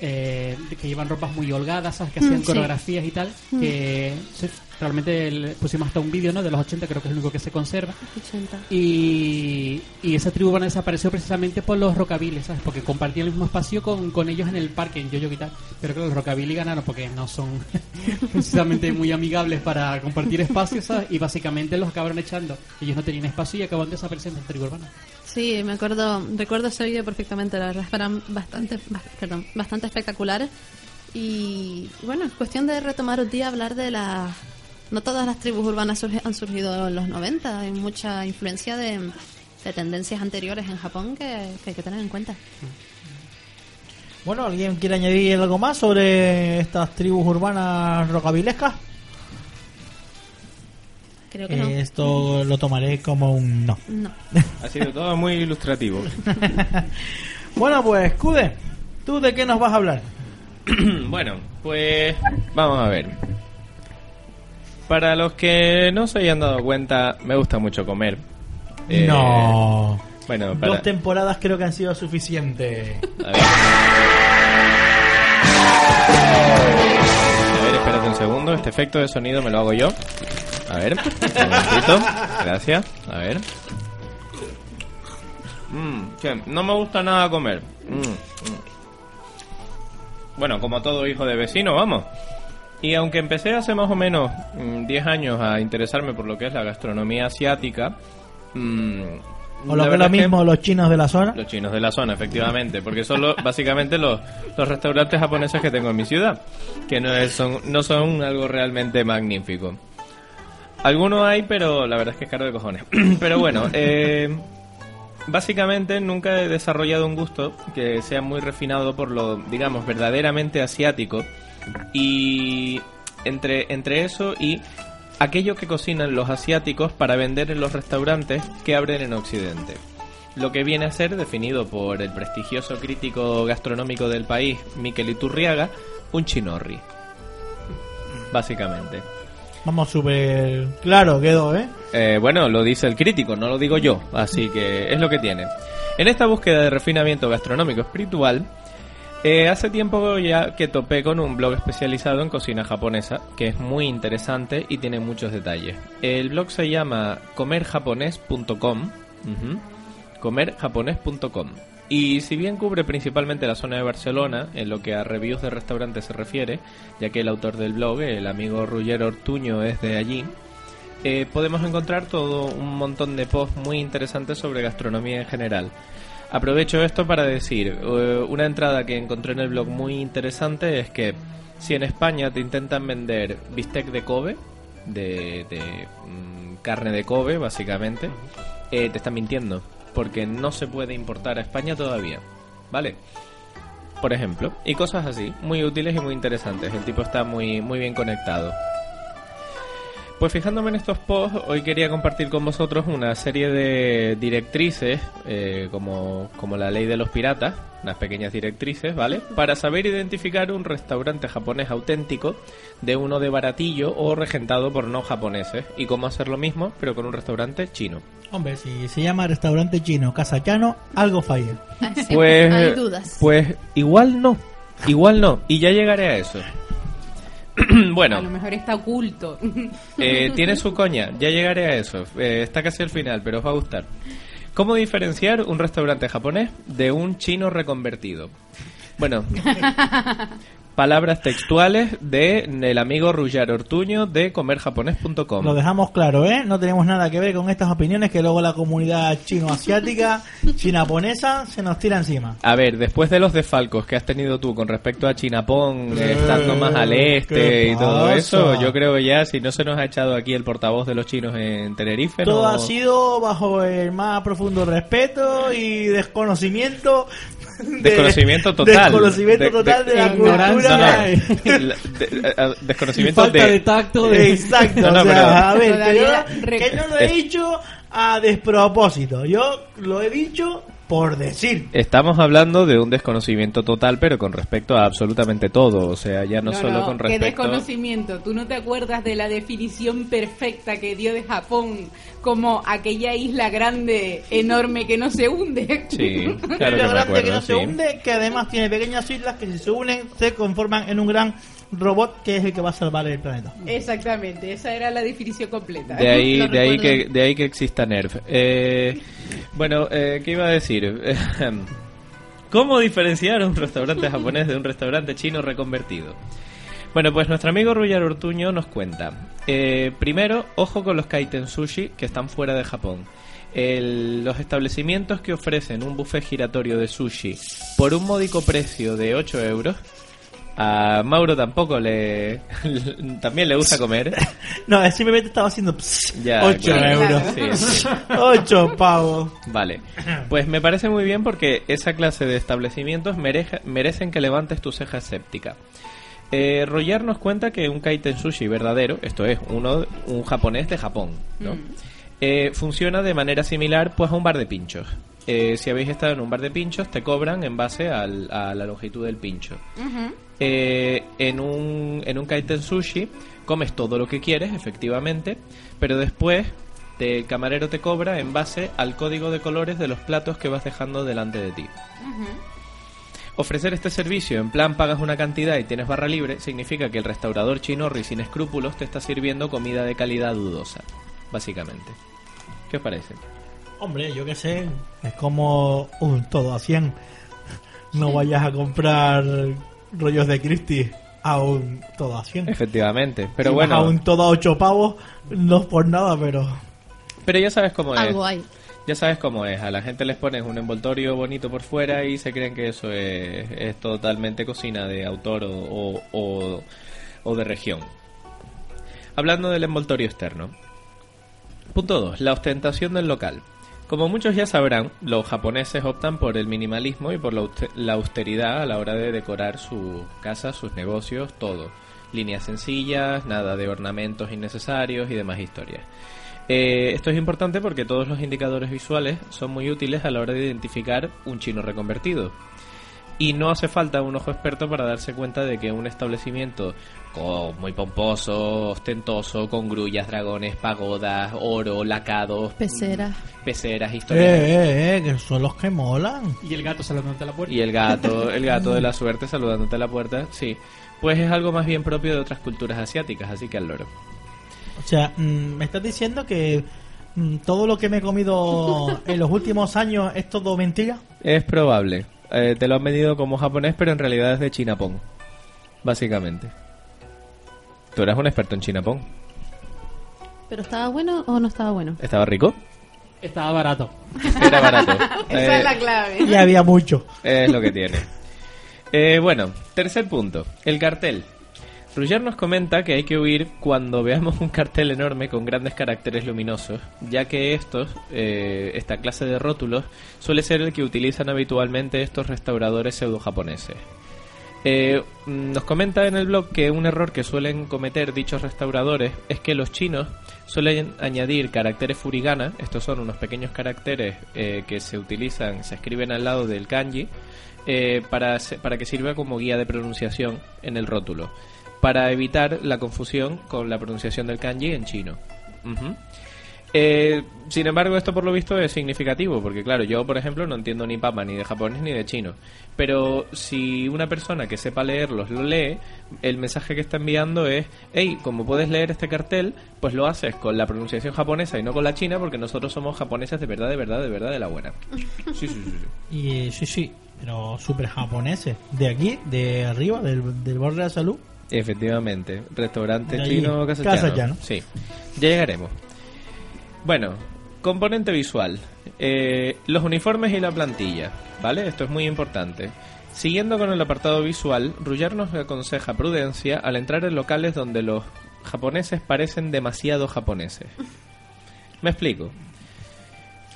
eh, que llevan ropas muy holgadas, ¿sabes? que hacían Mm, sí. coreografías y tal, que se- realmente le pusimos hasta un vídeo ¿no? de los 80, creo que es el único que se conserva. 80. Y, y esa tribu urbana desapareció precisamente por los rockabilly, ¿sabes? Porque compartían el mismo espacio con, con ellos en el parque, en Yoyo y tal. Pero creo que los rockabilly ganaron porque no son <laughs> precisamente muy amigables para compartir espacios, ¿sabes? Y básicamente los acabaron echando. Ellos no tenían espacio y acabaron desapareciendo en la tribu urbana. Sí, me acuerdo, recuerdo ese vídeo perfectamente, la verdad, eran bastante, ba- perdón, bastante espectaculares. Y bueno, es cuestión de retomar un día hablar de las... No todas las tribus urbanas han surgido en los 90, hay mucha influencia de, de tendencias anteriores en Japón que, que hay que tener en cuenta. Bueno, ¿alguien quiere añadir algo más sobre estas tribus urbanas rocabilescas? Creo que no. Esto lo tomaré como un no. No. Ha sido todo muy ilustrativo. <laughs> Bueno, pues, Cude, ¿tú de qué nos vas a hablar? <clears throat> bueno, pues vamos a ver. Para los que no se hayan dado cuenta, me gusta mucho comer. Eh, no. Bueno, para... Dos temporadas creo que han sido suficientes. A ver. A ver, espérate un segundo. Este efecto de sonido me lo hago yo. A ver, un momentito. Gracias. A ver. Mm, que no me gusta nada comer. Mm, mm. Bueno, como todo hijo de vecino, vamos. Y aunque empecé hace más o menos mm, 10 años a interesarme por lo que es la gastronomía asiática, mm, O lo la que es lo mismo, los chinos de la zona. los chinos de la zona, efectivamente, porque son los- básicamente los, los restaurantes japoneses que tengo en mi ciudad, que no, es- son, no son algo realmente magnífico. Algunos hay, pero la verdad es que es caro de cojones. <clears throat> pero bueno, <laughs> eh, básicamente nunca he desarrollado un gusto que sea muy refinado por lo, digamos, verdaderamente asiático. Y entre, entre eso y aquello que cocinan los asiáticos para vender en los restaurantes que abren en Occidente. Lo que viene a ser definido por el prestigioso crítico gastronómico del país, Miquel Iturriaga, un chinorri. Básicamente. Vamos, súper claro quedó, ¿eh? Eh, bueno, lo dice el crítico, no lo digo yo, así que es lo que tiene. En esta búsqueda de refinamiento gastronómico espiritual, eh, hace tiempo ya que topé con un blog especializado en cocina japonesa, que es muy interesante y tiene muchos detalles. El blog se llama comerjaponés.com, ujú, comerjaponés.com. Y si bien cubre principalmente la zona de Barcelona, en lo que a reviews de restaurantes se refiere, ya que el autor del blog, el amigo Ruggero Ortuño, es de allí, eh, podemos encontrar todo un montón de posts muy interesantes sobre gastronomía en general. Aprovecho esto para decir, eh, una entrada que encontré en el blog muy interesante es que si en España te intentan vender bistec de Kobe, de, de, mm, carne de Kobe básicamente, eh, te están mintiendo, porque no se puede importar a España todavía, ¿vale? Por ejemplo, y cosas así, muy útiles y muy interesantes, el tipo está muy, muy bien conectado. Pues fijándome en estos posts, hoy quería compartir con vosotros una serie de directrices, eh, como, como la ley de los piratas, unas pequeñas directrices, ¿vale? Para saber identificar un restaurante japonés auténtico de uno de baratillo o regentado por no japoneses, y cómo hacer lo mismo, pero con un restaurante chino. Hombre, si se llama restaurante chino Casa Chano, algo falla. Así, Pues, hay dudas. pues igual no, igual no, y ya llegaré a eso. <clears throat> bueno, A lo mejor está oculto. Eh, tiene <laughs> su coña, ya llegaré a eso. Eh, está casi al final, pero os va a gustar. ¿Cómo diferenciar un restaurante japonés de un chino reconvertido? Bueno, <laughs> palabras textuales de el amigo Rullar Ortuño de comerjaponés.com. Lo dejamos claro, ¿eh? No tenemos nada que ver con estas opiniones que luego la comunidad chino-asiática, <laughs> chinaponesa, se nos tira encima. A ver, después de los desfalcos que has tenido tú con respecto a Chinapón, Eh, estando más al este ¿qué y todo pasa? eso, yo creo que ya si no se nos ha echado aquí el portavoz de los chinos en Tenerife, Todo no- ha sido bajo el más profundo respeto y desconocimiento. De- Desconocimiento total. Desconocimiento De- total de, de- la ignorancia. cultura. No, no. de- La- de- desconocimiento falta de, de, tacto de... Exacto, No, no, o sea, pero- a ver, que yo, que no lo he dicho a despropósito, yo lo he dicho por decir. Estamos hablando de un desconocimiento total, pero con respecto a absolutamente todo. O sea, ya no, solo con Qué respecto. desconocimiento. ¿Tú no te acuerdas de la definición perfecta que dio de Japón como aquella isla grande, enorme que no se hunde? Sí, <laughs> claro que me grande acuerdo. que no se sí. hunde, que además tiene pequeñas islas que si se unen se conforman en un gran robot que es el que va a salvar el planeta. Exactamente, esa era la definición completa. De ahí, de que, de ahí que exista Nerf. Eh, bueno, eh, ¿qué iba a decir? <laughs> ¿Cómo diferenciar un restaurante <laughs> japonés de un restaurante chino reconvertido? Bueno, pues nuestro amigo Ruyar Ortuño nos cuenta. Eh, primero, ojo con los kaiten sushi que están fuera de Japón. El- los establecimientos que ofrecen un buffet giratorio de sushi por un módico precio de 8 euros. A Mauro tampoco le. <laughs> también le gusta comer. No, simplemente estaba haciendo pss, Ya, 8 claro. euros. Sí, sí. <laughs> 8 pavos. Vale, pues me parece muy bien porque esa clase de establecimientos mereja- merecen que levantes tu ceja escéptica. Eh, Roger nos cuenta que un kaiten sushi verdadero, esto es, uno, un japonés de Japón, ¿no? Mm. Eh, funciona de manera similar pues a un bar de pinchos. Eh, si habéis estado en un bar de pinchos, te cobran en base al- a la longitud del pincho. Eh, en, un, en un kaiten sushi comes todo lo que quieres, efectivamente, pero después te- el camarero te cobra en base al código de colores de los platos que vas dejando delante de ti. Ofrecer este servicio en plan pagas una cantidad y tienes barra libre significa que el restaurador chinorri sin escrúpulos te está sirviendo comida de calidad dudosa, básicamente. ¿Qué os parece? Hombre, yo qué sé, es como un todo a 100. No vayas a comprar rollos de Christie a un todo a 100. Efectivamente, pero Si bueno, a un todo a 8 pavos, no es por nada, pero... pero ya sabes cómo es. Algo hay. Ya sabes cómo es, a la gente les pones un envoltorio bonito por fuera y se creen que eso es, es totalmente cocina de autor o, o- o- o de región. Hablando del envoltorio externo. Punto 2. La ostentación del local. Como muchos ya sabrán, los japoneses optan por el minimalismo y por la auste- la austeridad a la hora de decorar sus casas, sus negocios, todo. Líneas sencillas, nada de ornamentos innecesarios y demás historias. Eh, esto es importante porque todos los indicadores visuales son muy útiles a la hora de identificar un chino reconvertido. Y no hace falta un ojo experto para darse cuenta de que un establecimiento muy pomposo, ostentoso, con grullas, dragones, pagodas, oro, lacados, Peceras. peceras, Eh, historias. eh, eh, que son los que molan. Y el gato saludándote a la puerta. Y el gato, el gato de la suerte saludándote a la puerta, sí. Pues es algo más bien propio de otras culturas asiáticas, así que al loro. O sea, mm, me estás diciendo que mm, todo lo que me he comido <laughs> en los últimos años es todo mentira. Es probable. Eh, te lo han vendido como japonés, pero en realidad es de chinapón. Básicamente. Tú eras un experto en chinapón. ¿Pero estaba bueno o no estaba bueno? ¿Estaba rico? Estaba barato. <laughs> Era barato. <laughs> Esa Eh, es la clave. Y había mucho. Es lo que tiene. Eh, bueno, tercer punto. El cartel. Rugger nos comenta que hay que huir cuando veamos un cartel enorme con grandes caracteres luminosos, ya que estos, eh, esta clase de rótulos, suele ser el que utilizan habitualmente estos restauradores pseudo-japoneses. Eh, nos comenta en el blog que un error que suelen cometer dichos restauradores es que los chinos suelen añadir caracteres furigana, estos son unos pequeños caracteres eh, que se utilizan, se escriben al lado del kanji, eh, para, para que sirva como guía de pronunciación en el rótulo, para evitar la confusión con la pronunciación del kanji en chino. Eh, sin embargo, esto por lo visto es significativo, porque claro, yo por ejemplo no entiendo ni papa ni de japonés ni de chino. Pero si una persona que sepa leerlos lo lee, el mensaje que está enviando es, hey, como puedes leer este cartel, pues lo haces con la pronunciación japonesa y no con la china, porque nosotros somos japoneses de verdad, de verdad, de verdad, de la buena. Sí, sí, sí. sí. Y eh, sí, sí, pero súper japoneses. De aquí, de arriba, del, del borde de la salud. Efectivamente, restaurante chino casachano. Sí, ya llegaremos. Bueno, componente visual. Eh, los uniformes y la plantilla, ¿vale? Esto es muy importante. Siguiendo con el apartado visual, Rugger nos aconseja prudencia al entrar en locales donde los japoneses parecen demasiado japoneses. Me explico.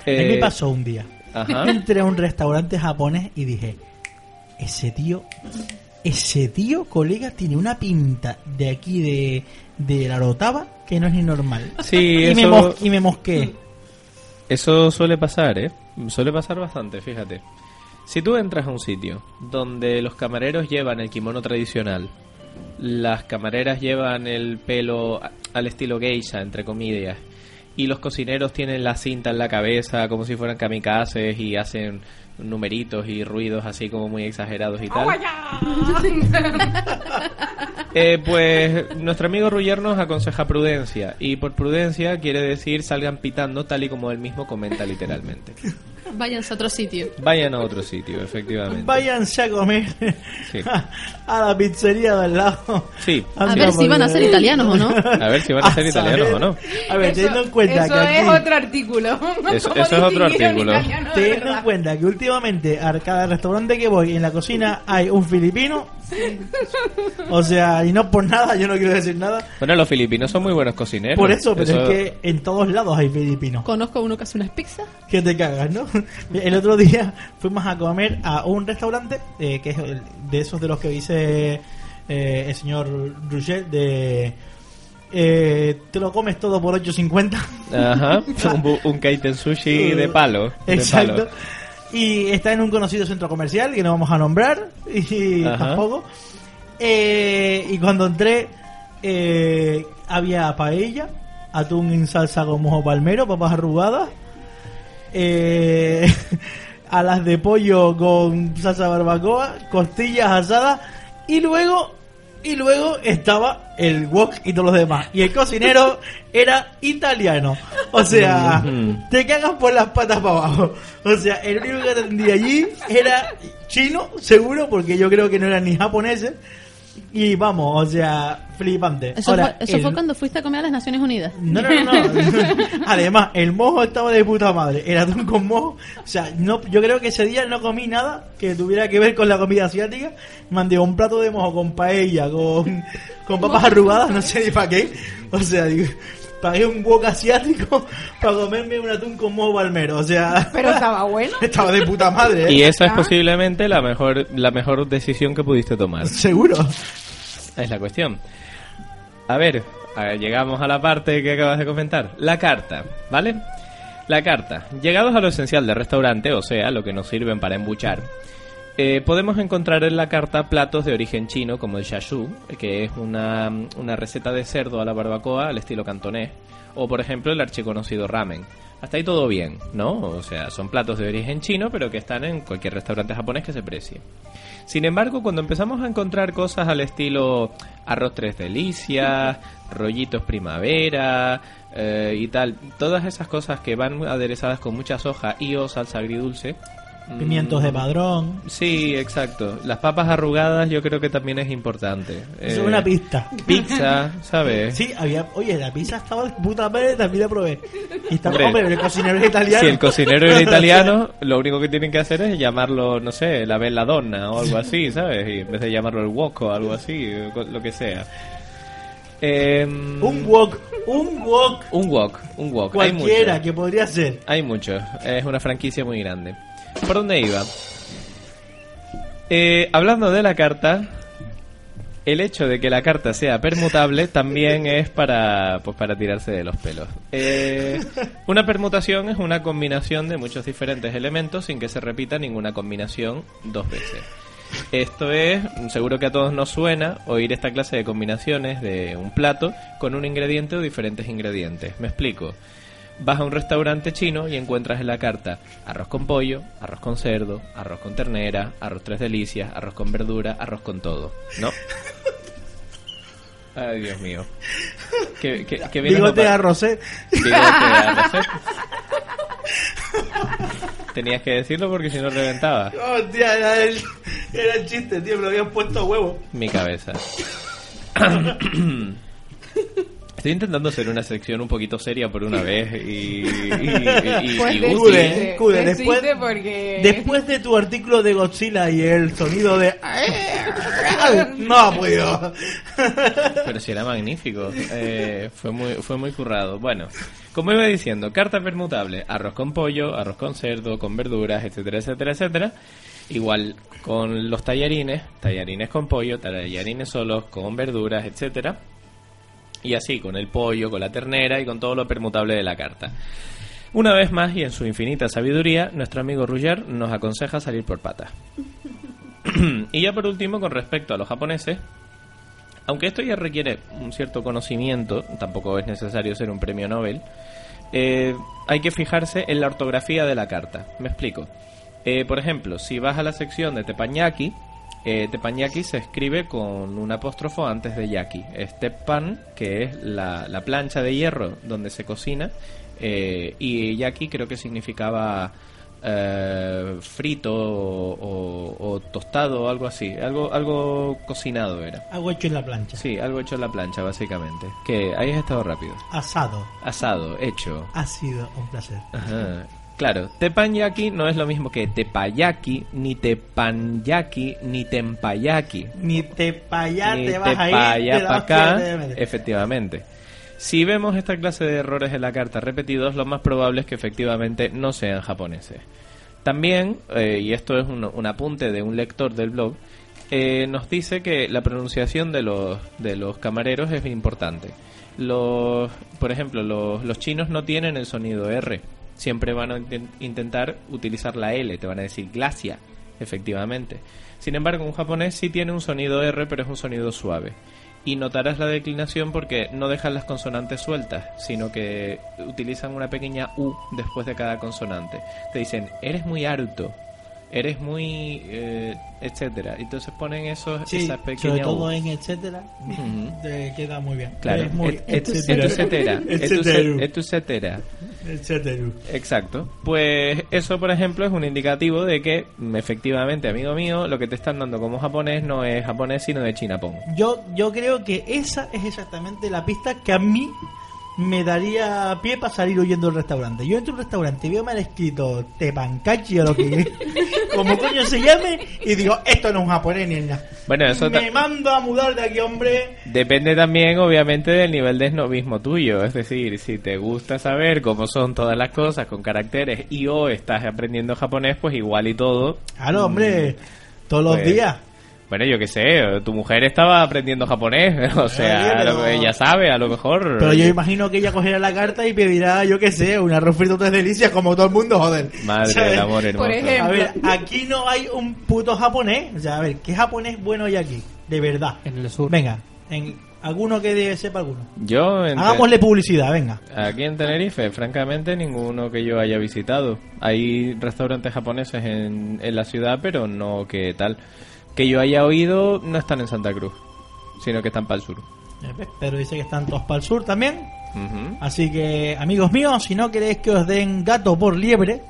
Eh, me pasó un día. Ajá. Entré a un restaurante japonés y dije, ese tío, ese tío, colega, tiene una pinta de aquí de, de la rotava que no es ni normal. Sí, <laughs> y, me eso- mos- y me mosqué. Eso suele pasar, ¿eh? Suele pasar bastante, fíjate. Si tú entras a un sitio donde los camareros llevan el kimono tradicional, las camareras llevan el pelo al estilo geisha, entre comillas, y los cocineros tienen la cinta en la cabeza como si fueran kamikazes y hacen numeritos y ruidos así como muy exagerados y tal. <laughs> Eh, pues nuestro amigo Ruller nos aconseja prudencia. Y por prudencia quiere decir salgan pitando tal y como él mismo comenta literalmente. Váyanse a otro sitio. Vayan a otro sitio, efectivamente. Váyanse a comer Sí. <laughs> a la pizzería del lado. Sí. A ver si van a ser italianos o no. A ver si van a ser <laughs> italianos o no. A ver, teniendo en cuenta eso que aquí, es otro artículo. <laughs> Eso- ¿Cómo eso es otro artículo. teniendo en cuenta que últimamente a cada restaurante que voy en la cocina hay un filipino. O sea, y no por nada, yo no quiero decir nada. Bueno, los filipinos son muy buenos cocineros. Por eso, pero Eso- es que en todos lados hay filipinos. Conozco uno que hace unas pizzas. Que te cagas, ¿no? El otro día fuimos a comer a un restaurante eh, que es de esos de los que dice eh, el señor Rouget de eh, te lo comes todo por 8.50 Ajá, <laughs> un, un kaiten sushi de palo. de exacto palo. y está en un conocido centro comercial que no vamos a nombrar <laughs> y Ajá. tampoco Eh, y cuando entré eh, había paella atún en salsa con mojo palmero papas arrugadas eh, <laughs> alas de pollo con salsa barbacoa costillas asadas y luego y luego estaba el wok y todos los demás. Y el cocinero <laughs> era italiano. O sea Ujú. te cagas por las patas para abajo. O sea el único que atendía allí era chino seguro porque yo creo que no eran ni japoneses y vamos o sea flipante Eso, Ahora, fue, eso el- fue cuando fuiste a comer a las Naciones Unidas. no, no, no, no. <laughs> Además, el mojo estaba de puta madre. El atún con mojo. O sea, no, yo creo que ese día no comí nada que tuviera que ver con la comida asiática. Mandé un plato de mojo con paella, con, con papas arrugadas, no sé ni para qué. O sea, digo, pagué un wok asiático <laughs> para comerme un atún con mojo palmero. O sea, Pero <laughs> estaba bueno. estaba de puta madre, ¿eh? Y esa es Ah. posiblemente la mejor, la mejor decisión que pudiste tomar. <laughs> Seguro. Es la cuestión. A ver, a- llegamos a la parte que acabas de comentar. La carta, ¿vale? La carta. Llegados a lo esencial del restaurante, o sea, lo que nos sirven para embuchar, eh, podemos encontrar en la carta platos de origen chino como el shashu, que es una, una receta de cerdo a la barbacoa al estilo cantonés, o por ejemplo el archiconocido ramen. Hasta ahí todo bien, ¿no? O sea, son platos de origen chino, pero que están en cualquier restaurante japonés que se precie. Sin embargo, cuando empezamos a encontrar cosas al estilo arroz tres delicias, <laughs> rollitos primavera eh, y tal, todas esas cosas que van aderezadas con mucha soja y o salsa agridulce. Mm, Pimientos de padrón. Sí, exacto. Las papas arrugadas yo creo que también es importante. Eso Eh, es una pista. Pizza, ¿sabes? Sí, había. Oye, la pizza estaba de puta madre, también la probé. Y estaba, Hombre. hombre, el cocinero es italiano. Si el cocinero es <laughs> italiano, lo único que tienen que hacer es llamarlo, no sé, la belladonna o algo así, ¿sabes? Y en vez de llamarlo el wok o algo así, lo que sea. Em, Un wok, un wok un wok, un wok. Cualquiera que podría ser. Hay muchos. Es una franquicia muy grande. ¿Por dónde iba? Eh, hablando de la carta, el hecho de que la carta sea permutable también <laughs> es para, pues, para tirarse de los pelos. Eh, una permutación es una combinación de muchos diferentes elementos sin que se repita ninguna combinación dos veces. Esto es, seguro que a todos nos suena oír esta clase de combinaciones de un plato con un ingrediente o diferentes ingredientes. Me explico. Vas a un restaurante chino y encuentras en la carta arroz con pollo, arroz con cerdo, arroz con ternera, arroz tres delicias, arroz con verdura, arroz con todo, ¿no? <laughs> Ay, Dios mío. ¿Qué, qué, qué Bigote a a Rosé. Bigote a Rosé. <laughs> Tenías que decirlo porque si no reventaba Hostia, era el, era el chiste, tío, me lo habían puesto a huevo. mi cabeza. <laughs> Estoy intentando hacer una sección un poquito seria por una vez y, y, y- y- Pues y decide, útil. Cude, cude, decide después- porque... Después de tu artículo de Godzilla y el sonido de... <laughs> No ha podido. Pero si era magnífico. Eh, fue muy fue muy currado. Bueno, como iba diciendo, carta permutable. Arroz con pollo, arroz con cerdo, con verduras, etcétera, etcétera, etcétera. Igual con los tallarines, tallarines con pollo, tallarines solos con verduras, etcétera. Y así, con el pollo, con la ternera y con todo lo permutable de la carta. Una vez más, y en su infinita sabiduría, nuestro amigo Rugger nos aconseja salir por patas. <clears throat> y ya por último, con respecto a los japoneses, aunque esto ya requiere un cierto conocimiento, tampoco es necesario ser un premio Nobel, eh, hay que fijarse en la ortografía de la carta. Me explico. Eh, por ejemplo, si vas a la sección de teppanyaki, Eh, teppanyaki se escribe con un apóstrofo antes de yaki. Es teppan, que es la, la plancha de hierro donde se cocina, eh, y yaki creo que significaba eh, frito o, o- o tostado o algo así. Algo, algo cocinado era. Algo hecho en la plancha. Sí, algo hecho en la plancha, básicamente. Que ahí has estado rápido. Asado. Asado, hecho. Ha sido un placer. Ajá. Claro, tepanyaki no es lo mismo que tepayaki, ni tepanyaki, ni tempayaki. Ni te pa' allá Ni te vas a ir. te acá. Efectivamente. Si vemos esta clase de errores en la carta repetidos, lo más probable es que efectivamente no sean japoneses. También, eh, y esto es un, un apunte de un lector del blog, eh, nos dice que la pronunciación de los, de los camareros es importante. Los, por ejemplo, los, los chinos no tienen el sonido R. Siempre van a inten- intentar utilizar la L, te van a decir glacia, efectivamente. Sin embargo, un japonés sí tiene un sonido R, pero es un sonido suave. Y notarás la declinación porque no dejan las consonantes sueltas, sino que utilizan una pequeña U después de cada consonante. Te dicen, eres muy harto, eres muy... eh, etcétera. Entonces ponen esos, Sí, esas sobre pequeñas todo U. en etcétera, te queda muy bien. Claro, Es muy <laughs> et- et- etcétera. etcétera, Etcétera. etcétera. Etcétera. Exacto. Pues eso, por ejemplo, es un indicativo de que, mm, efectivamente, amigo mío, lo que te están dando como japonés no es japonés, sino de chinapón. Yo, yo creo que esa es exactamente la pista que a mí me daría pie para salir huyendo del restaurante. Yo entro a un restaurante y veo mal escrito Tepancachi o lo que <laughs> como coño se llame y digo, esto no es un japonés ni nada. Bueno, eso Me mando a mudar de aquí, hombre. depende también, obviamente, del nivel de snobismo tuyo. Es decir, si te gusta saber cómo son todas las cosas con caracteres y o estás aprendiendo japonés, pues igual y todo. Claro, hombre, todos los Pues, días. Bueno, yo qué sé, tu mujer estaba aprendiendo japonés, <laughs> o sea, pero- lo que ella sabe, a lo mejor. Pero yo imagino que ella cogerá la carta y pedirá, yo qué sé, un arroz frito tres delicias como todo el mundo, joder. Madre del amor hermoso. Por ejemplo. A ver, aquí no hay un puto japonés. O sea, a ver, ¿qué japonés bueno hay aquí? De verdad. En el sur. Venga, en alguno que de- sepa alguno. Yo, en- Hagámosle publicidad, venga. Aquí en Tenerife, francamente, ninguno que yo haya visitado. Hay restaurantes japoneses en, en la ciudad, pero no que tal. Que yo haya oído, no están en Santa Cruz, sino que están para el sur. Eh, Pero dice que están todos para el sur también. Así que, amigos míos, si no queréis que os den gato por liebre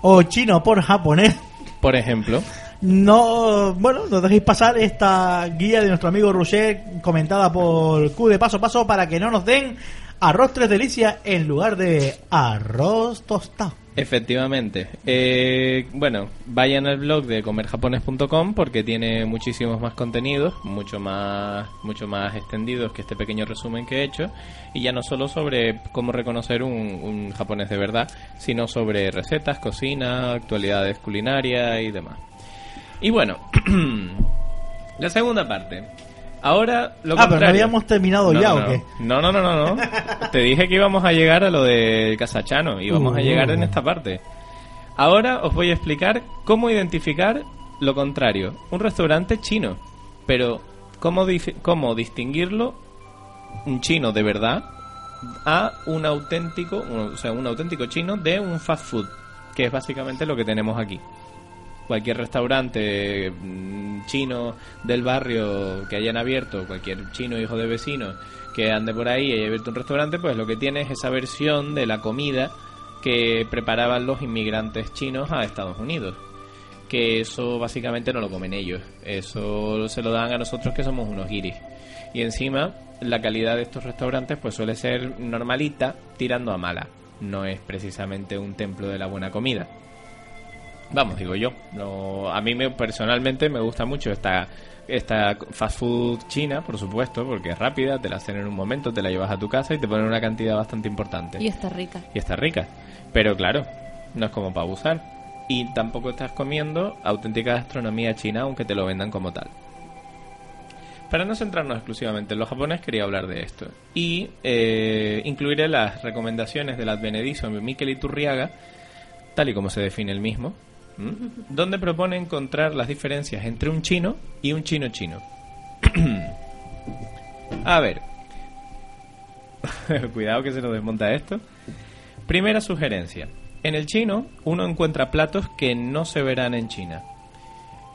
o chino por japonés, Por ejemplo, no, bueno, nos dejéis pasar esta guía de nuestro amigo Roger comentada por Q de paso a paso para que no nos den arroz tres delicias en lugar de arroz tostado. Efectivamente. Eh, bueno, vayan al blog de comerjapones.com porque tiene muchísimos más contenidos, mucho más, mucho más extendidos que este pequeño resumen que he hecho. Y ya no solo sobre cómo reconocer un, un japonés de verdad, sino sobre recetas, cocina, actualidades culinarias y demás. Y bueno, <clears throat> la segunda parte. Ahora lo Ah, pero no habíamos terminado No, ya, no, ¿o qué? No, no, no, no, no. Te dije que íbamos a llegar a lo de Casachano. Íbamos a Uh. llegar en esta parte. Ahora os voy a explicar cómo identificar lo contrario. Un restaurante chino. Pero, ¿cómo, cómo distinguirlo un chino de verdad a un auténtico, o sea, un auténtico chino de un fast food? Que es básicamente lo que tenemos aquí cualquier restaurante mm, chino del barrio que hayan abierto, cualquier chino hijo de vecino que ande por ahí y haya abierto un restaurante, pues lo que tiene es esa versión de la comida que preparaban los inmigrantes chinos a Estados Unidos. Que eso básicamente no lo comen ellos, eso se lo dan a nosotros que somos unos guiris. Y encima, la calidad de estos restaurantes pues suele ser normalita, tirando a mala. No es precisamente un templo de la buena comida. Vamos, digo yo. No, a mí me, personalmente me gusta mucho esta, esta fast food china, por supuesto, porque es rápida, te la hacen en un momento, te la llevas a tu casa y te ponen una cantidad bastante importante. Y está rica. Y está rica. Pero claro, no es como para abusar. Y tampoco estás comiendo auténtica gastronomía china, aunque te lo vendan como tal. Para no centrarnos exclusivamente en los japoneses, quería hablar de esto. Y eh, incluiré las recomendaciones del advenedizo Miquel Iturriaga, tal y como se define el mismo, ¿m? donde propone encontrar las diferencias entre un chino y un chino chino. <clears throat> A ver, <laughs> cuidado que se nos desmonta esto. Primera sugerencia. En el chino uno encuentra platos que no se verán en China.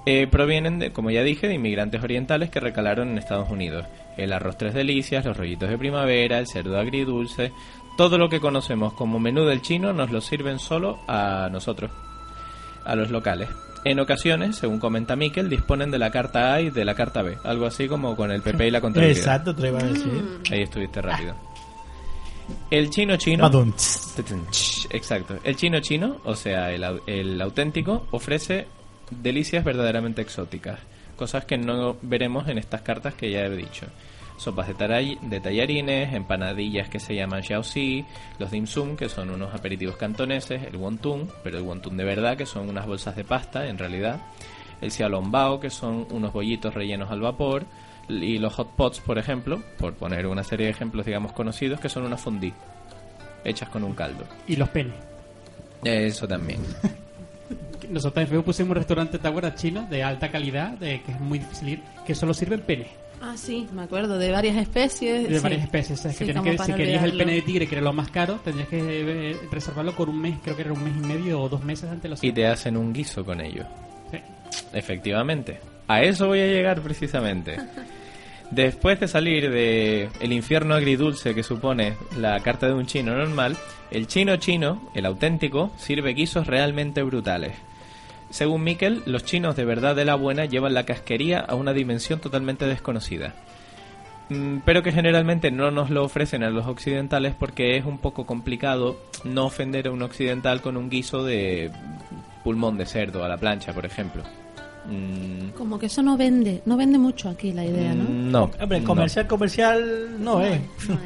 eh, provienen, de, como ya dije, de inmigrantes orientales que recalaron en Estados Unidos. El arroz tres delicias, los rollitos de primavera, el cerdo agridulce, todo lo que conocemos como menú del chino nos lo sirven solo a nosotros, a los locales. En ocasiones, según comenta Miquel, disponen de la carta A y de la carta B, algo así como con el PP y la contabilidad. Exacto, te lo iba a decir. Ahí estuviste rápido. El chino chino. Exacto. El chino chino, o sea, el, el auténtico, ofrece delicias verdaderamente exóticas. Cosas que no veremos en estas cartas que ya he dicho. Sopas de, taray- de tallarines, empanadillas que se llaman xiaoxi, los dim sum, que son unos aperitivos cantoneses, el wonton, pero el wonton de verdad, que son unas bolsas de pasta en realidad, el xiaolongbao, que son unos bollitos rellenos al vapor, y los hot pots, por ejemplo, por poner una serie de ejemplos, digamos, conocidos, que son unas fondue, hechas con un caldo. Y los penes. Eso también. <laughs> Nosotros en Facebook pusimos un restaurante, ¿te acuerdas? Chino, de alta calidad, de que es muy difícil ir, que solo sirven penes. Ah, sí, me acuerdo, de varias especies. De sí. varias especies. Es que Sí, tienes como que, si querías el pene de tigre, que era lo más caro, tendrías que eh, reservarlo con un mes, creo que era un mes y medio o dos meses antes de los Y te hacen un guiso con ello. Sí. Efectivamente. A eso voy a llegar precisamente. <laughs> Después de salir de el infierno agridulce que supone la carta de un chino normal, el chino chino, el auténtico, sirve guisos realmente brutales. Según Miquel, los chinos de verdad de la buena llevan la casquería a una dimensión totalmente desconocida. Mm, Pero que generalmente no nos lo ofrecen a los occidentales porque es un poco complicado no ofender a un occidental con un guiso de pulmón de cerdo a la plancha, por ejemplo. Mm, Como que eso no vende, no vende mucho aquí la idea, ¿no? No. Hombre, no. comercial, comercial, no, eh. No,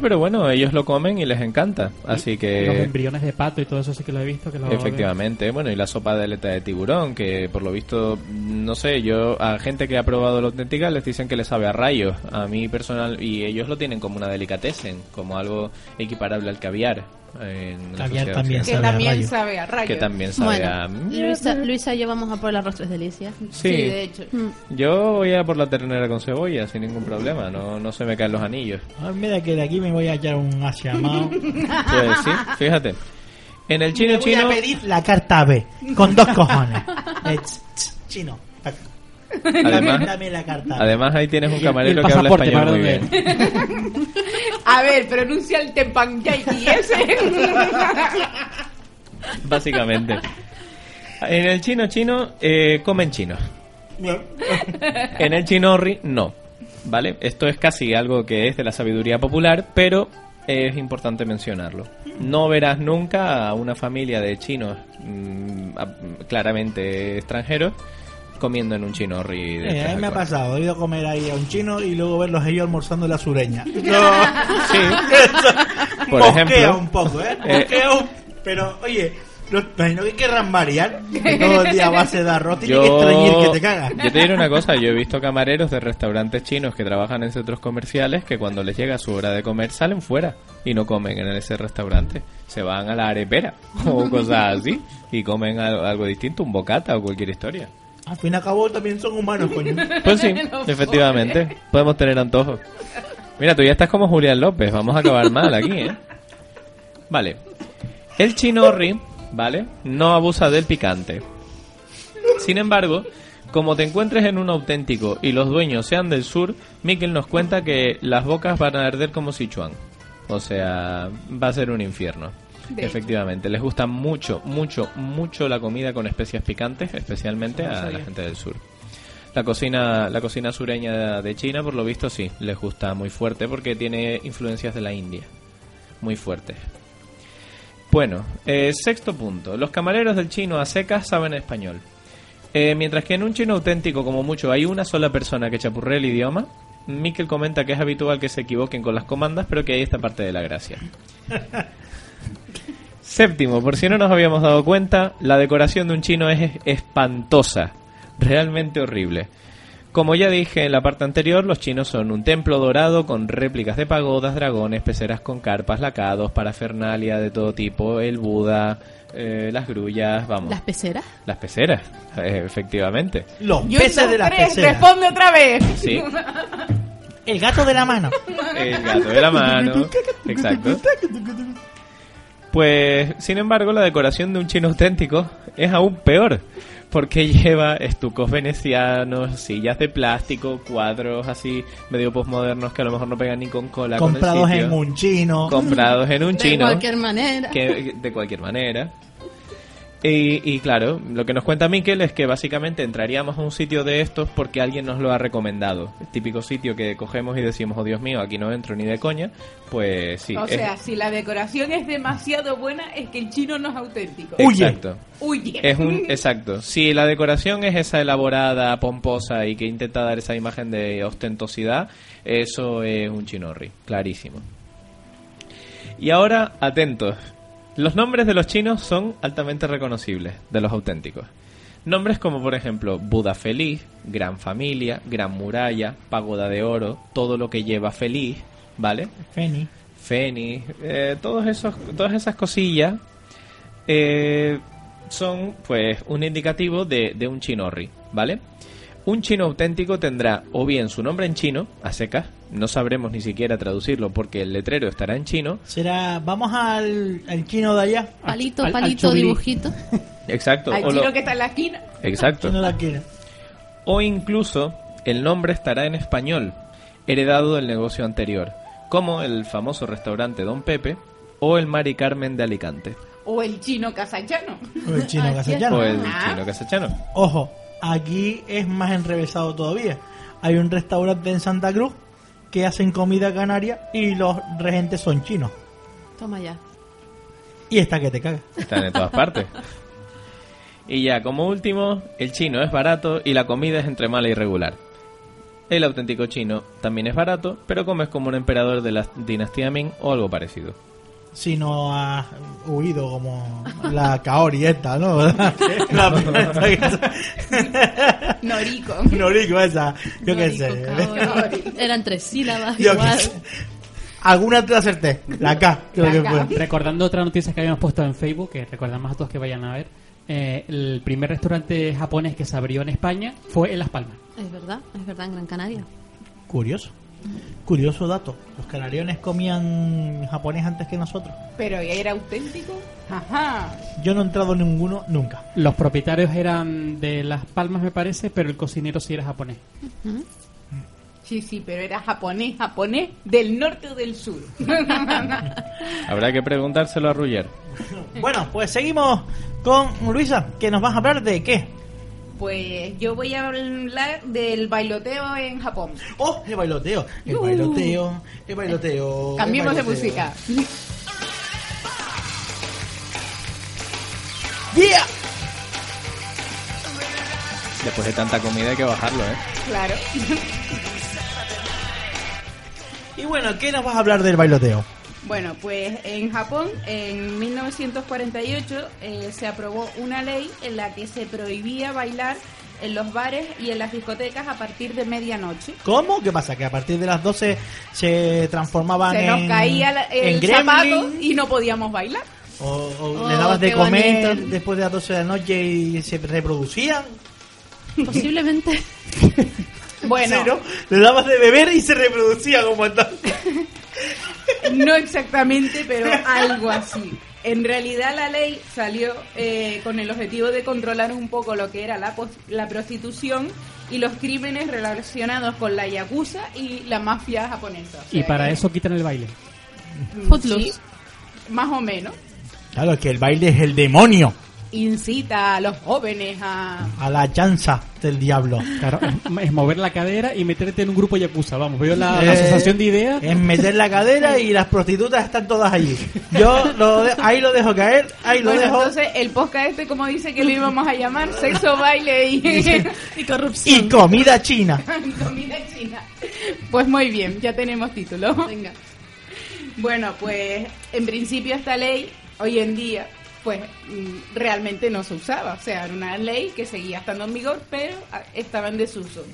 pero bueno, ellos lo comen y les encanta. Así Los que. embriones de pato y todo eso sí que lo he visto. Que lo Efectivamente, bueno, y la sopa de aleta de tiburón, que por lo visto, no sé, yo a gente que ha probado la auténtica les dicen que le sabe a rayos. A mí personal, y ellos lo tienen como una delicatessen, como algo equiparable al caviar. En Caviar también Que sabe también sabe a rayo. Que también sabe Bueno, a. Luisa, Luisa y yo vamos a por el arroz tres delicias. Sí, Sí, de hecho. Mm. yo voy a por la ternera con cebolla sin ningún problema, no, no se me caen los anillos. Ah, mira que de aquí me voy a echar un asiamao. <laughs> Pues sí, fíjate. En el chino Me voy chino. a pedir la carta B, con dos cojones. Eh, ch, ch, chino. Además, dame la carta además ahí tienes un camarero que habla español muy bien. A ver, pronuncia el Teppanyaki ese. Básicamente. En el chino chino eh, comen chino. En el chinorri no. ¿Vale? Esto es casi algo que es de la sabiduría popular, pero es importante mencionarlo. No verás nunca a una familia de chinos mm, a- claramente extranjeros comiendo en un chinorri. de Eh, estos a mí me ha pasado, he ido a comer ahí a un chino y luego verlos ellos almorzando en la sureña. <laughs> Sí. Eso <laughs> Por mosquea ejemplo, un poco, ¿eh? eh, Mosquea un- Pero, oye, no, imagino que querrán variar. Que todo el día a base de arroz tiene que extrañir que te cagas. yo te diré una cosa, yo he visto camareros de restaurantes chinos que trabajan en centros comerciales que cuando les llega su hora de comer salen fuera y no comen en ese restaurante. Se van a la arepera <laughs> o cosas así y comen algo, algo distinto, un bocata o cualquier historia. Al fin y al cabo también son humanos, coño. <laughs> Pues sí, efectivamente, podemos tener antojos. Mira, tú ya estás como Julián López, vamos a acabar mal aquí, ¿eh? Vale. El chinorri, ¿vale? No abusa del picante. Sin embargo, como te encuentres en un auténtico y los dueños sean del sur, Mikel nos cuenta que las bocas van a arder como Sichuan. O sea, va a ser un infierno. De hecho. Efectivamente, les gusta mucho, mucho, mucho la comida con especias picantes, especialmente a la gente del sur. La cocina, la cocina sureña de China, por lo visto, sí, les gusta muy fuerte porque tiene influencias de la India, muy fuertes. Bueno, eh, sexto punto. Los camareros del chino a secas saben español. Eh, mientras que en un chino auténtico, como mucho, hay una sola persona que chapurre el idioma, Mikel comenta que es habitual que se equivoquen con las comandas, pero que hay esta parte de la gracia. <laughs> Séptimo, por si no nos habíamos dado cuenta, la decoración de un chino es espantosa, realmente horrible. Como ya dije en la parte anterior, los chinos son un templo dorado con réplicas de pagodas, dragones, peceras con carpas, lacados, parafernalia de todo tipo, el Buda, eh, las grullas, vamos, ¿Las peceras? las peceras, eh, efectivamente. Los Yo peces no de las peceras. Responde otra vez. Sí, El gato de la mano. el gato de la mano, <laughs> exacto. Pues, sin embargo, la decoración de un chino auténtico es aún peor, porque <laughs> lleva estucos venecianos, sillas de plástico, cuadros así medio postmodernos que a lo mejor no pegan ni con cola. con el Comprados sitio. en un chino. Comprados en un de chino. cualquier manera. que de cualquier manera. Y, y claro, lo que nos cuenta Miquel es que básicamente entraríamos a un sitio de estos porque alguien nos lo ha recomendado. El típico sitio que cogemos y decimos, oh Dios mío, aquí no entro ni de coña. Pues sí. o es- sea, si la decoración es demasiado buena, es que el chino no es auténtico. Huye. Exacto. Huye. Es un, <laughs> exacto. Si la decoración es esa elaborada, pomposa y que intenta dar esa imagen de ostentosidad, eso es un chinorri, clarísimo. Y ahora, atentos. Los nombres de los chinos son altamente reconocibles, de los auténticos. Nombres como por ejemplo Buda Feliz, Gran Familia, Gran Muralla, Pagoda de Oro, todo lo que lleva feliz, ¿vale? Feni. Fénix, eh, todos esos, todas esas cosillas eh, son pues un indicativo de, de un chinorri, ¿vale? Un chino auténtico tendrá o bien su nombre en chino, a secas, no sabremos ni siquiera traducirlo porque el letrero estará en chino, Será, vamos al, al chino de allá. Palito, Al- al palito, dibujito. <laughs> exacto, Al lo- chino que está en la esquina. exacto, Que no la o incluso el nombre estará en español, heredado del negocio anterior, como el famoso restaurante Don Pepe o el Mari Carmen de Alicante, O el chino casachano. O el chino <laughs> castellano. o el chino casachano. Ojo, aquí es más enrevesado todavía. Hay un restaurante en Santa Cruz que hacen comida canaria y los regentes son chinos. Toma ya. Y esta que te caga. Están en todas partes. Y ya, como último, el chino es barato y la comida es entre mala y regular. El auténtico chino también es barato, pero comes como un emperador de la dinastía Ming o algo parecido. Si no has huido como la Kaori esta, ¿no? <laughs> la esa. Norico. Norico esa. Yo qué sé. Kaori. Eran tres sílabas. Yo qué igual. sé. Alguna te la acerté. La K, creo La que K. fue. Recordando otra noticia que habíamos puesto en Facebook, que recordamos a todos que vayan a ver, eh, el primer restaurante japonés que se abrió en España fue en Las Palmas. Es verdad, es verdad, en Gran Canaria. Curioso. Curioso dato. Los canariones comían japonés antes que nosotros. Pero era auténtico. Ajá. Yo no he entrado en ninguno nunca. Los propietarios eran de Las Palmas, me parece, pero el cocinero sí era japonés. Sí, sí, pero era japonés, japonés del norte o del sur. <laughs> Habrá que preguntárselo a Ruller. Bueno, pues seguimos con Luisa, que nos vas a hablar de qué. Pues yo voy a hablar del bailoteo en Japón. Oh, el bailoteo, el Uh. bailoteo, el bailoteo. Cambiemos de música. <laughs> ¡Yeah! Después de tanta comida hay que bajarlo, ¿eh? Claro. <laughs> Y bueno, ¿qué nos vas a hablar del bailoteo? Bueno, pues en Japón, en 1948, eh, se aprobó una ley en la que se prohibía bailar en los bares y en las discotecas a partir de medianoche. ¿Cómo? ¿Qué pasa? ¿Que a partir de las 12 se transformaban Se en. caía la- el zapato y no podíamos bailar. ¿O, o Oh, le dabas de comer bonito. después de las 12 de la noche y se reproducían? Posiblemente. <laughs> Bueno, <laughs> Sí, ¿no? Le dabas de beber y se reproducía como tal. <laughs> no exactamente, pero algo así. En realidad la ley salió eh, con el objetivo de controlar un poco lo que era la, prostitución y los crímenes relacionados con la yakuza y la mafia japonesa. O Y para que, eso quitan el baile. mm, Footloose. sí, más o menos. Claro, es que el baile es el demonio. Incita a los jóvenes a... A la chanza del diablo. Claro, es, mover la cadera y meterte en un grupo yakuza. Vamos, veo la, la Eh, asociación de ideas. Es meter la cadera y las prostitutas están todas allí. Yo lo de- ahí lo dejo caer, ahí lo Bueno, dejo. entonces el podcast este, como dice que lo íbamos a llamar, sexo, baile y... <laughs> <laughs> Y corrupción. Y comida china. <laughs> Comida china. Pues muy bien, ya tenemos título. Venga. Bueno, pues en principio esta ley, hoy en día, pues mm, realmente no se usaba. O sea, era una ley que seguía estando en vigor, pero ah, estaba en desuso.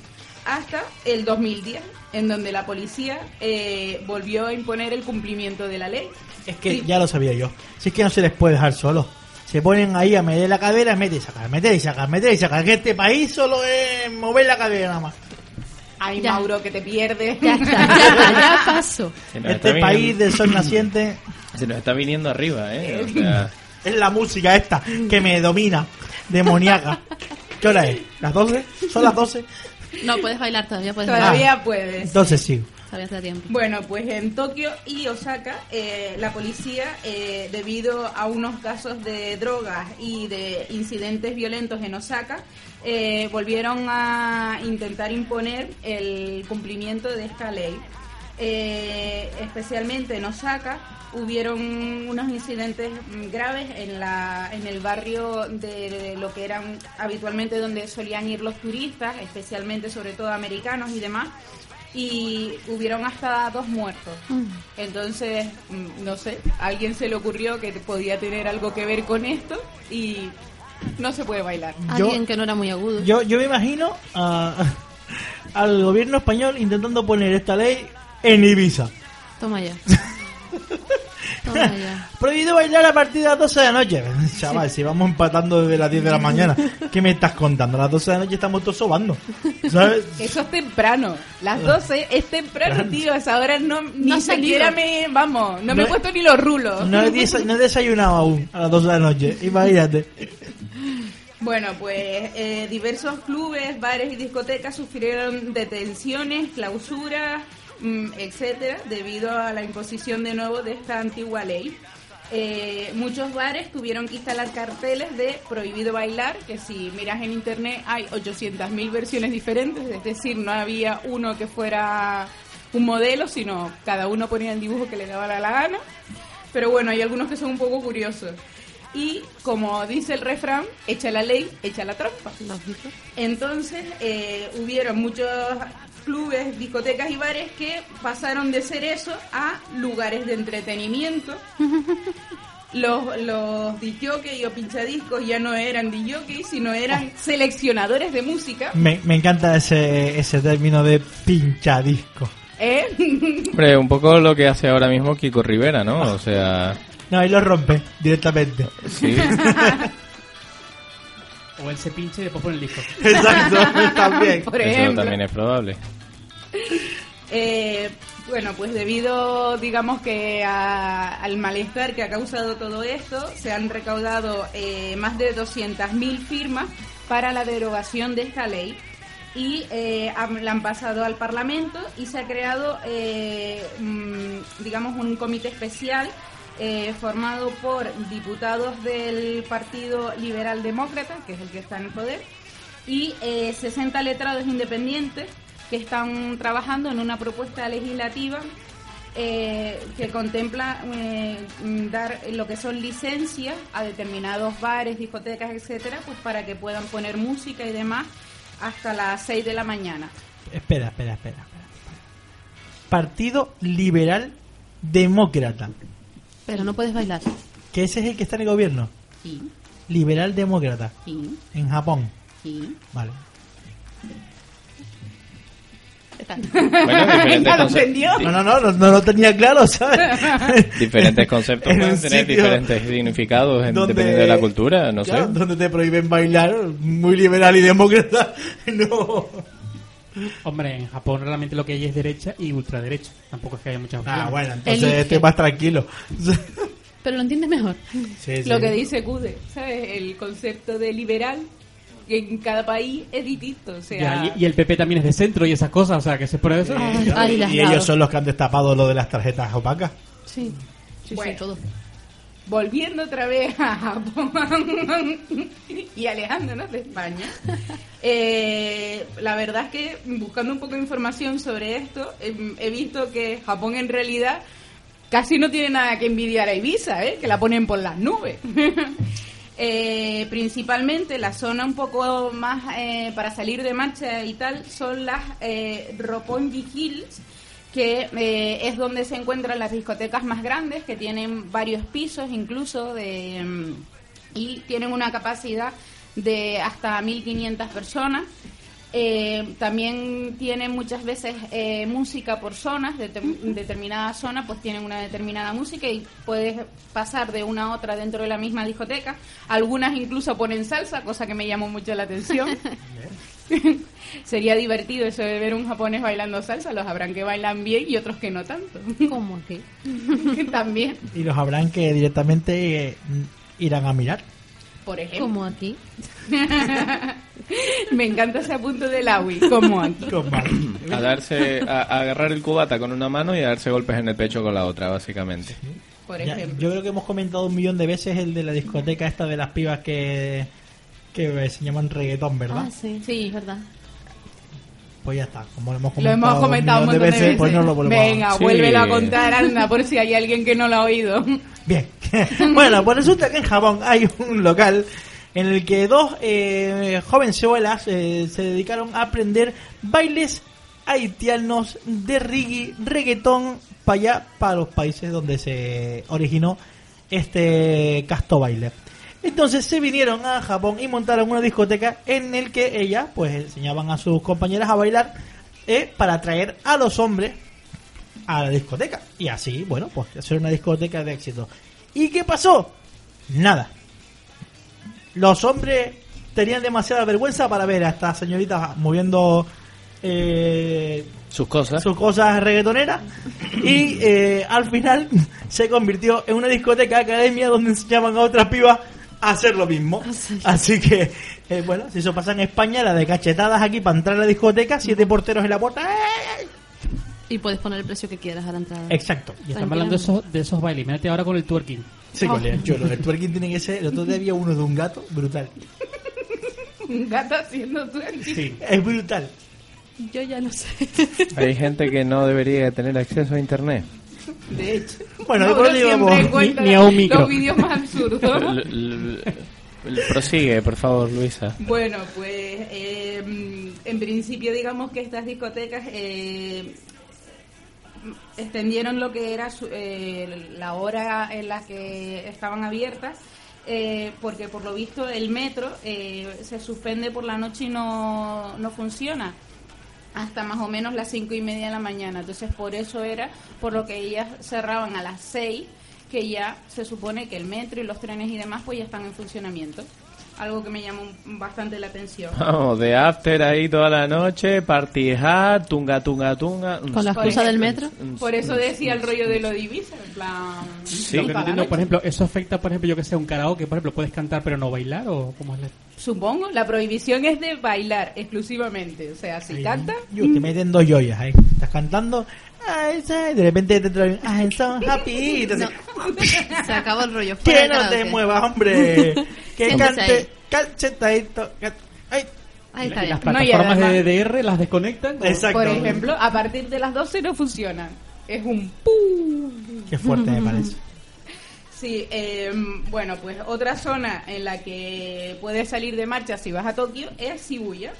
Hasta el 2010, en donde la policía eh, volvió a imponer el cumplimiento de la ley. Es que ya lo sabía yo. Si es que no se les puede dejar solos. Se ponen ahí a meter la cadera, meter y sacar, meter y sacar, meter y sacar. Que este país solo es mover la cadera nada más. Ay, Ya. Mauro, que te pierdes. Ya está, ya, está, ya pasó. Este país del sol naciente. Se nos está viniendo arriba, ¿eh? <laughs> O sea, Es la música esta que me domina, demoníaca. ¿Qué hora es? ¿Las 12? ¿Son las 12? No, puedes bailar todavía, puedes Todavía puedes. Entonces sigo. Bueno, pues en Tokio y Osaka, eh, la policía, eh, debido a unos casos de drogas y de incidentes violentos en Osaka, eh, volvieron a intentar imponer el cumplimiento de esta ley. Eh, especialmente en Osaka hubieron unos incidentes mm, graves en la en el barrio de, lo que eran habitualmente donde solían ir los turistas, especialmente sobre todo americanos y demás y hubieron hasta dos muertos. Entonces, mm, no sé, a alguien se le ocurrió que podía tener algo que ver con esto y no se puede bailar. Yo- Alguien que no era muy agudo. Yo, yo me imagino a- <laughs> al gobierno español intentando poner esta ley en Ibiza. Toma ya. <laughs> Toma ya. Prohibido bailar a partir de las 12 de la noche. Chaval, si vamos empatando desde las 10 de la mañana, ¿qué me estás contando? A las 12 de la noche estamos todos sobando. ¿Sabes? Eso es temprano. Las 12 es temprano, tío. A esa hora no, ni No siquiera me. Vamos, no, me No he he- puesto ni los rulos. No he, desa- no he desayunado aún a las 12 de la noche. Imagínate. Bueno, pues eh, diversos clubes, bares y discotecas sufrieron detenciones, clausuras, etcétera, debido a la imposición de nuevo de esta antigua ley. Eh, muchos bares tuvieron que instalar carteles de prohibido bailar, que si miras en internet hay 800.000 versiones diferentes, es decir, no había uno que fuera un modelo, sino cada uno ponía el dibujo que le daba la gana. Pero bueno, hay algunos que son un poco curiosos. Y como dice el refrán, echa la ley, echa la trampa. Entonces eh, hubieron muchos clubes, discotecas y bares que pasaron de ser eso a lugares de entretenimiento. <laughs> Los, los disjockeys o pinchadiscos ya no eran disjockeys, sino eran seleccionadores de música. Me, me encanta ese, ese término de pinchadisco. ¿eh? <laughs> hombre, un poco lo que hace ahora mismo Kiko Rivera, ¿no? O sea, No, ahí lo rompe directamente. sí. <laughs> O él se pinche y después pone el disco. <laughs> Exacto, <laughs> también. Por Eso ejemplo. también es probable. Eh, bueno, pues debido, digamos que a- al malestar que ha causado todo esto, se han recaudado eh, más de 200.000 firmas para la derogación de esta ley y eh, han- la han pasado al Parlamento y se ha creado, eh, mm, digamos, un comité especial eh, formado por diputados del Partido Liberal Demócrata, que es el que está en el poder, y eh, 60 letrados independientes que están trabajando en una propuesta legislativa eh, que contempla eh, dar lo que son licencias a determinados bares, discotecas, etcétera, pues para que puedan poner música y demás hasta las 6 de la mañana. Espera, espera, espera, espera. Partido Liberal Demócrata. Pero no puedes bailar. Que ese es el que está en el gobierno. Sí, Liberal Demócrata. sí, En Japón. sí. Vale. Bueno, diferentes, <laughs> Ya lo conce- entendió. No, no, no, no, no lo tenía claro, ¿sabes? <laughs> diferentes conceptos <laughs> En un pueden tener sitio diferentes significados en- donde- dependiendo de la cultura, no Claro, sé. Donde te prohíben bailar, muy liberal y demócrata. No. Hombre, en Japón realmente lo que hay es derecha y ultraderecha. Tampoco es que haya muchas opciones. Ah, bueno, entonces Elige. estoy más tranquilo. <laughs> Pero lo entiendes mejor. Sí, sí. Lo que dice Cude, ¿sabes? El concepto de liberal que en cada país es distinto. O sea, Ya, y, y el PP también es de centro y esas cosas, o sea, que se por eso. Ay, ay, las y ellos son los que han destapado lo de las tarjetas opacas. Sí. Sí, Bueno. sí, todo. Volviendo otra vez a Japón y alejándonos de España, eh, la verdad es que buscando un poco de información sobre esto, he visto que Japón en realidad casi no tiene nada que envidiar a Ibiza, ¿eh? que la ponen por las nubes. <laughs> Eh, principalmente la zona un poco más eh, para salir de marcha y tal son las Roppongi Hills, que eh, es donde se encuentran las discotecas más grandes, que tienen varios pisos incluso de, mm, y tienen una capacidad de hasta 1.500 personas. Eh, también tienen muchas veces eh, música por zonas, de determinada zona pues tienen una determinada música y puedes pasar de una a otra dentro de la misma discoteca. Algunas incluso ponen salsa, cosa que me llamó mucho la atención. <laughs> <laughs> Sería divertido eso de ver un japonés bailando salsa. Los habrán que bailan bien y otros que no tanto. <laughs> ¿Cómo aquí? <laughs> También, Y los habrán que directamente eh, irán a mirar. por ejemplo. ¿Cómo aquí? Me encanta ese apunto del Awi, como aquí. A darse, a, a agarrar el cubata con una mano y a darse golpes en el pecho con la otra, básicamente. Por Ya, ejemplo. yo creo que hemos comentado un millón de veces el de la discoteca esta de las pibas que, que se llaman reggaetón, ¿verdad? Ah, sí. Sí. es verdad. Pues ya está, como lo hemos Lo comentado, hemos comentado un millón montón de veces. pues no lo volvemos a- Venga, Sí. vuélvelo a contar, anda, por si hay alguien que no lo ha oído. <laughs> Bien. <laughs> bueno, pues resulta que en Japón hay un local en el que dos eh, jovenzuelas eh, se dedicaron a aprender bailes haitianos de reggae, reggaetón para allá, para los países donde se originó este casto baile. Entonces se vinieron a Japón y montaron una discoteca en el que ellas pues enseñaban a sus compañeras a bailar eh, para atraer a los hombres a la discoteca. Y así, bueno, pues hacer una discoteca de éxito. ¿Y qué pasó? Nada. Los hombres tenían demasiada vergüenza para ver a estas señoritas moviendo eh, Sus cosas. sus cosas reggaetoneras. Y eh, al final <laughs> se convirtió en una discoteca academia donde enseñaban a otras pibas hacer lo mismo. <laughs> Así que, eh, bueno, si eso pasa en España, la de cachetadas aquí para entrar a la discoteca, siete porteros en la puerta. ¡eh! Y puedes poner el precio que quieras a la entrada. Exacto. Y estamos hablando de esos, de esos bailes. Mírate ahora con el twerking. Sí, colega, chulo. El twerking tiene que ser. El otro día había uno de un gato brutal. <laughs> Un gato haciendo twerking. Sí, es brutal. Yo ya lo sé. Hay gente que no debería tener acceso a internet. De hecho. Bueno, después siempre ni- a un micro. Los vídeos más absurdos. Prosigue, por favor, Luisa. Bueno, pues eh, en principio digamos que estas discotecas eh, extendieron lo que era su- eh, la hora en la que estaban abiertas. eh, porque por lo visto el metro eh, se suspende por la noche y no, no funciona hasta más o menos las cinco y media de la mañana. Entonces, por eso era por lo que ellas cerraban a las seis, que ya se supone que el metro y los trenes y demás pues ya están en funcionamiento. Algo que me llamó bastante la atención. <laughs> Vamos, de after ahí toda la noche, party hard, tunga, tunga, tunga. Con la excusa del metro. Por eso decía el rollo de lo divisa, en plan... Sí. Lo que no entiendo, por ejemplo, ¿eso afecta, por ejemplo, yo que sé, un karaoke? Por ejemplo, ¿puedes cantar pero no bailar? ¿O cómo es la...? Supongo, la prohibición es de bailar exclusivamente. O sea, si Ahí, canta... Yo te meten dos joyas ahí. Estás cantando. "Ay, sí", de repente te traen. I'm so happy. Y te hacen, <laughs> Se acabó el rollo. fuera que no te muevas, hombre. <laughs> Que cante. ahí. Cachetadito. ca- Ay. Ahí Y está las. No, plataformas además- de DDR las desconectan? ¿O- Exacto. Por ejemplo, a partir de las 12 no funciona. Es un... ¡pum! Qué fuerte me parece. Sí, eh, bueno, pues otra zona en la que puedes salir de marcha si vas a Tokio es Shibuya.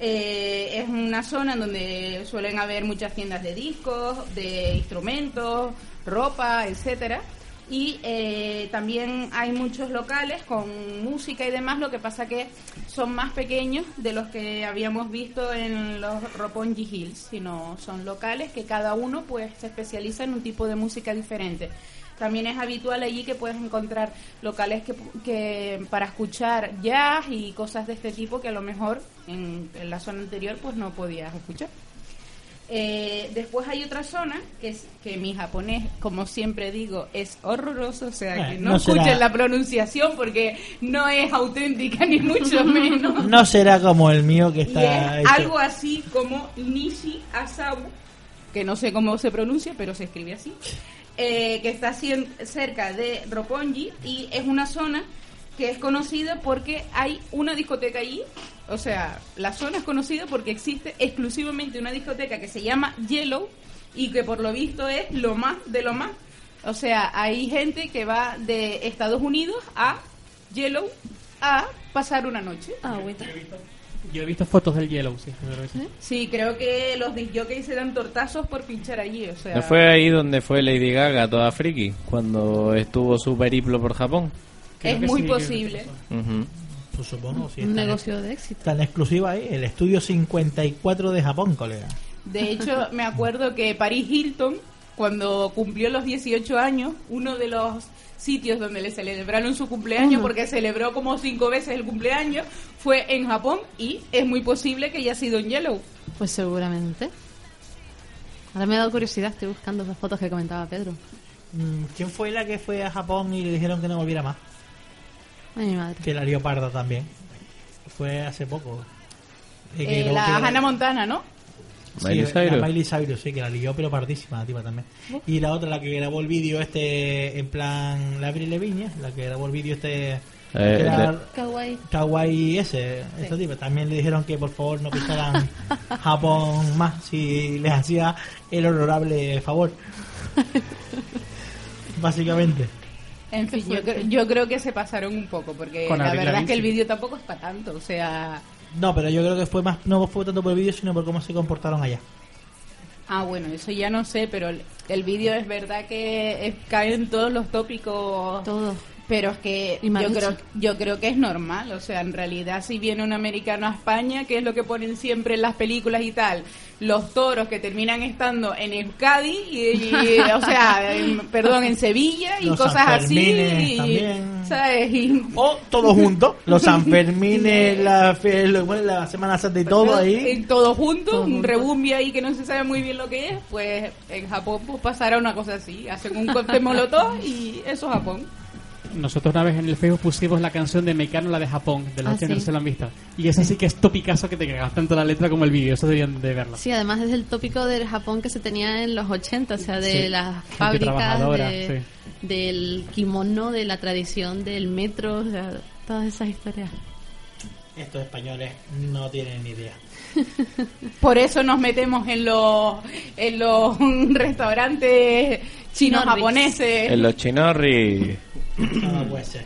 Eh, es una zona en donde suelen haber muchas tiendas de discos, de instrumentos, ropa, etcétera. Y eh, también hay muchos locales con música y demás, lo que pasa que son más pequeños de los que habíamos visto en los Roppongi Hills, sino son locales que cada uno pues se especializa en un tipo de música diferente. También es habitual allí que puedes encontrar locales que, que para escuchar jazz y cosas de este tipo que a lo mejor en, en la zona anterior pues no podías escuchar. Eh, después hay otra zona que es que mi japonés, como siempre digo, es horroroso, o sea que Eh, no, no será- escuchen la pronunciación porque no es auténtica ni mucho <laughs> menos. No será como el mío que está. es hecho- algo así como Nishi Asabu, que no sé cómo se pronuncia, pero se escribe así, eh, que está cien- cerca de Roppongi y es una zona que es conocida porque hay una discoteca allí. O sea, la zona es conocida porque existe exclusivamente una discoteca que se llama Yellow y que por lo visto es lo más de lo más. O sea, hay gente que va de Estados Unidos a Yellow a pasar una noche. Ah, bueno. Yo he visto fotos del Yellow, sí. eso- Sí, creo que los disjockeys se dan tortazos por pinchar allí, o sea... ¿No fue ahí donde fue Lady Gaga toda friki? Cuando estuvo su periplo por Japón. Creo es que muy sí, posible. Pues supongo, sí. Un negocio de éxito. Tan exclusiva ahí. El estudio 54 de Japón, colega. De hecho, me acuerdo que Paris Hilton cuando cumplió los 18 años, uno de los sitios donde le celebraron su cumpleaños, porque celebró como cinco veces el cumpleaños, fue en Japón y es muy posible que haya sido en Yellow. Pues seguramente. Ahora me ha dado curiosidad, estoy buscando las fotos que comentaba Pedro. Mm, ¿Quién fue la que fue a Japón y le dijeron que no volviera más? Ay, mi madre. Que la lió parda también. Fue hace poco. Eh, la Hannah Montana, ¿no? Sí, Miley la Cyrus. Miley Cyrus, sí, que la lió, pero pardísima la tipa también. Y la otra, la que grabó el vídeo este, en plan, la Abril Leviña, la que grabó el vídeo este, Eh, era de- Kawaii. Kawaii ese, esta tipa. También le dijeron que por favor no pisaran <laughs> Japón más si les hacía el honorable favor. <laughs> Básicamente. En fin, yo, yo creo que se pasaron un poco, porque Con la verdad es que el sí. vídeo tampoco es para tanto, o sea... No, pero yo creo que fue más, no fue tanto por el vídeo, sino por cómo se comportaron allá. Ah, bueno, eso ya no sé, pero el, el vídeo es verdad que es- cae en todos los tópicos Todo. Pero es que yo creo, yo creo que es normal, o sea, en realidad si viene un americano a España, que es lo que ponen siempre en las películas y tal, los toros que terminan estando en Euskadi, y, y, o sea, en- perdón, en Sevilla y Los cosas así, Sanfermines y, también. ¿sabes? Y- O todos juntos, los Sanfermines, la, la Semana Santa y todo ahí. en todo junto, Todo un junto. rebumbia ahí que no se sabe muy bien lo que es, pues en Japón pues pasará una cosa así, hacen un cóctel molotov y eso es Japón. Nosotros una vez en el Facebook pusimos la canción de Mecano, la de Japón, de los Ah, que no sí. se lo han visto. Y esa sí que es topicazo que te cagas tanto la letra como el vídeo, eso deberían de verlo. Sí, además es el tópico del Japón que se tenía en los 80, o sea, de Sí, las fábricas, del kimono, de la tradición del metro, o sea, todas esas historias. Estos españoles no tienen ni idea. <laughs> Por eso nos metemos en los en los <laughs> restaurantes chinos Chinorris. japoneses. En los chinorri. No puede ser.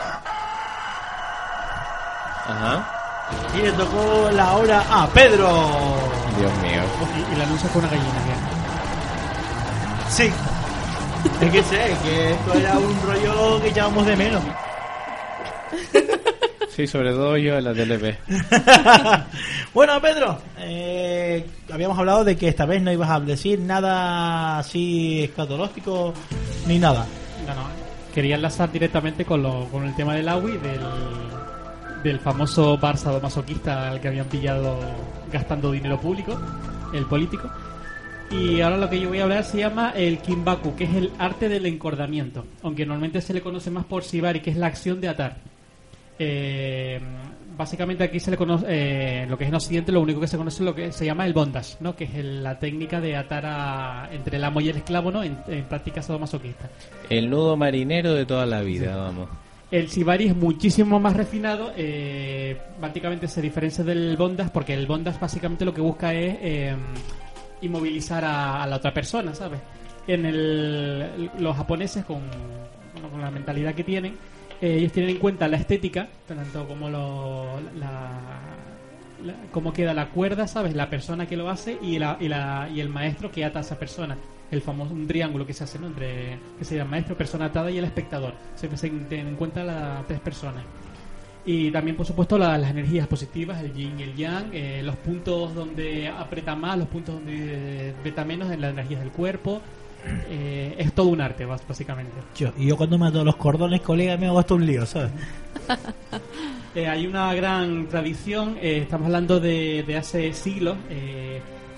Ajá. Y le tocó la hora a Pedro. Dios mío. Y, y el anuncio fue una gallina, bien. Sí. Es que sé, que esto era un rollo que echábamos de menos. Sí, sobre todo yo en la TLP. <laughs> bueno, Pedro, eh, habíamos hablado de que esta vez no ibas a decir nada así escatológico ni nada. No, no. Quería enlazar directamente con, lo, con el tema del AWI, del, del famoso Barça masoquista al que habían pillado gastando dinero público, el político. Y ahora lo que yo voy a hablar se llama el Kimbaku, que es el arte del encordamiento, aunque normalmente se le conoce más por Shibari, que es la acción de atar. Eh, básicamente aquí se le conoce, eh, lo que es en Occidente, lo único que se conoce es lo que se llama el bondage, ¿no? que es el- la técnica de atar a, entre el amo y el esclavo ¿no? en, en práctica sadomasoquista. El nudo marinero de toda la vida, vamos. El Shibari es muchísimo más refinado, eh, prácticamente se diferencia del bondage porque el bondage básicamente lo que busca es eh, inmovilizar a, a la otra persona, ¿sabes? En el, los japoneses con, bueno, con la mentalidad que tienen, eh, ellos tienen en cuenta la estética, tanto como lo, la, cómo queda la cuerda, ¿sabes? La persona que lo hace y, la, y, la, y el maestro que ata a esa persona. El famoso un triángulo que se hace, ¿no? Entre, que se llama maestro, persona atada y el espectador. Siempre se tienen en cuenta las tres personas. Y también, por supuesto, la- las energías positivas, el yin y el yang, eh, los puntos donde aprieta más, los puntos donde aprieta menos en las energías del cuerpo. Eh, es todo un arte, básicamente. Yo, y yo cuando me ato los cordones, colega, me hago hasta un lío, ¿sabes? <laughs> Eh, hay una gran tradición, eh, estamos hablando de, de hace siglos.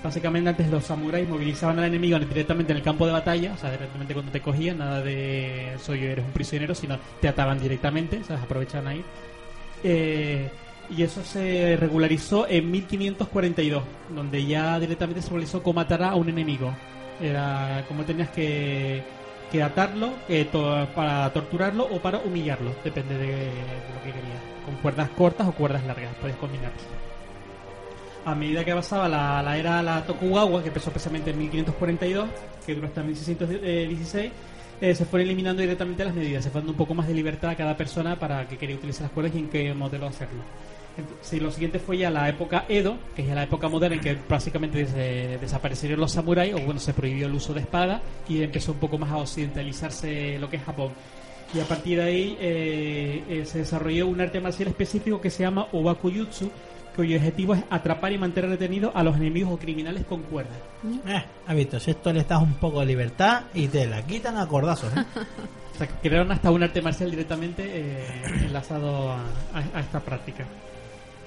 básicamente antes los samuráis movilizaban al enemigo directamente en el campo de batalla, o sea, directamente cuando te cogían, nada de soy eres un prisionero, sino te ataban directamente, sea, aprovechaban ahí. Eh, y eso se regularizó en 1542, donde ya directamente se regularizó cómo matar a un enemigo. Era como tenías que, atarlo eh, para torturarlo o para humillarlo, depende de, de lo que querías. Con cuerdas cortas o cuerdas largas, puedes combinar. A medida que avanzaba la, la era la Tokugawa, que empezó precisamente en 1542, que duró hasta 1616, eh, se fueron eliminando directamente las medidas, se fue dando un poco más de libertad a cada persona para que quería utilizar las cuerdas y en qué modelo hacerlo. Sí, lo siguiente fue ya la época Edo, que es ya la época moderna en que prácticamente des- desaparecieron los samuráis, o bueno, se prohibió el uso de espada y empezó un poco más a occidentalizarse lo que es Japón. Y a partir de ahí eh, eh, se desarrolló un arte marcial específico que se llama Obakuyutsu, cuyo objetivo es atrapar y mantener retenidos a los enemigos o criminales con cuerdas. Eh, has visto, si esto le estás un poco de libertad y te la quitan a cordazos, ¿eh? <laughs> O sea, que crearon hasta un arte marcial directamente eh, enlazado a, a- a esta práctica.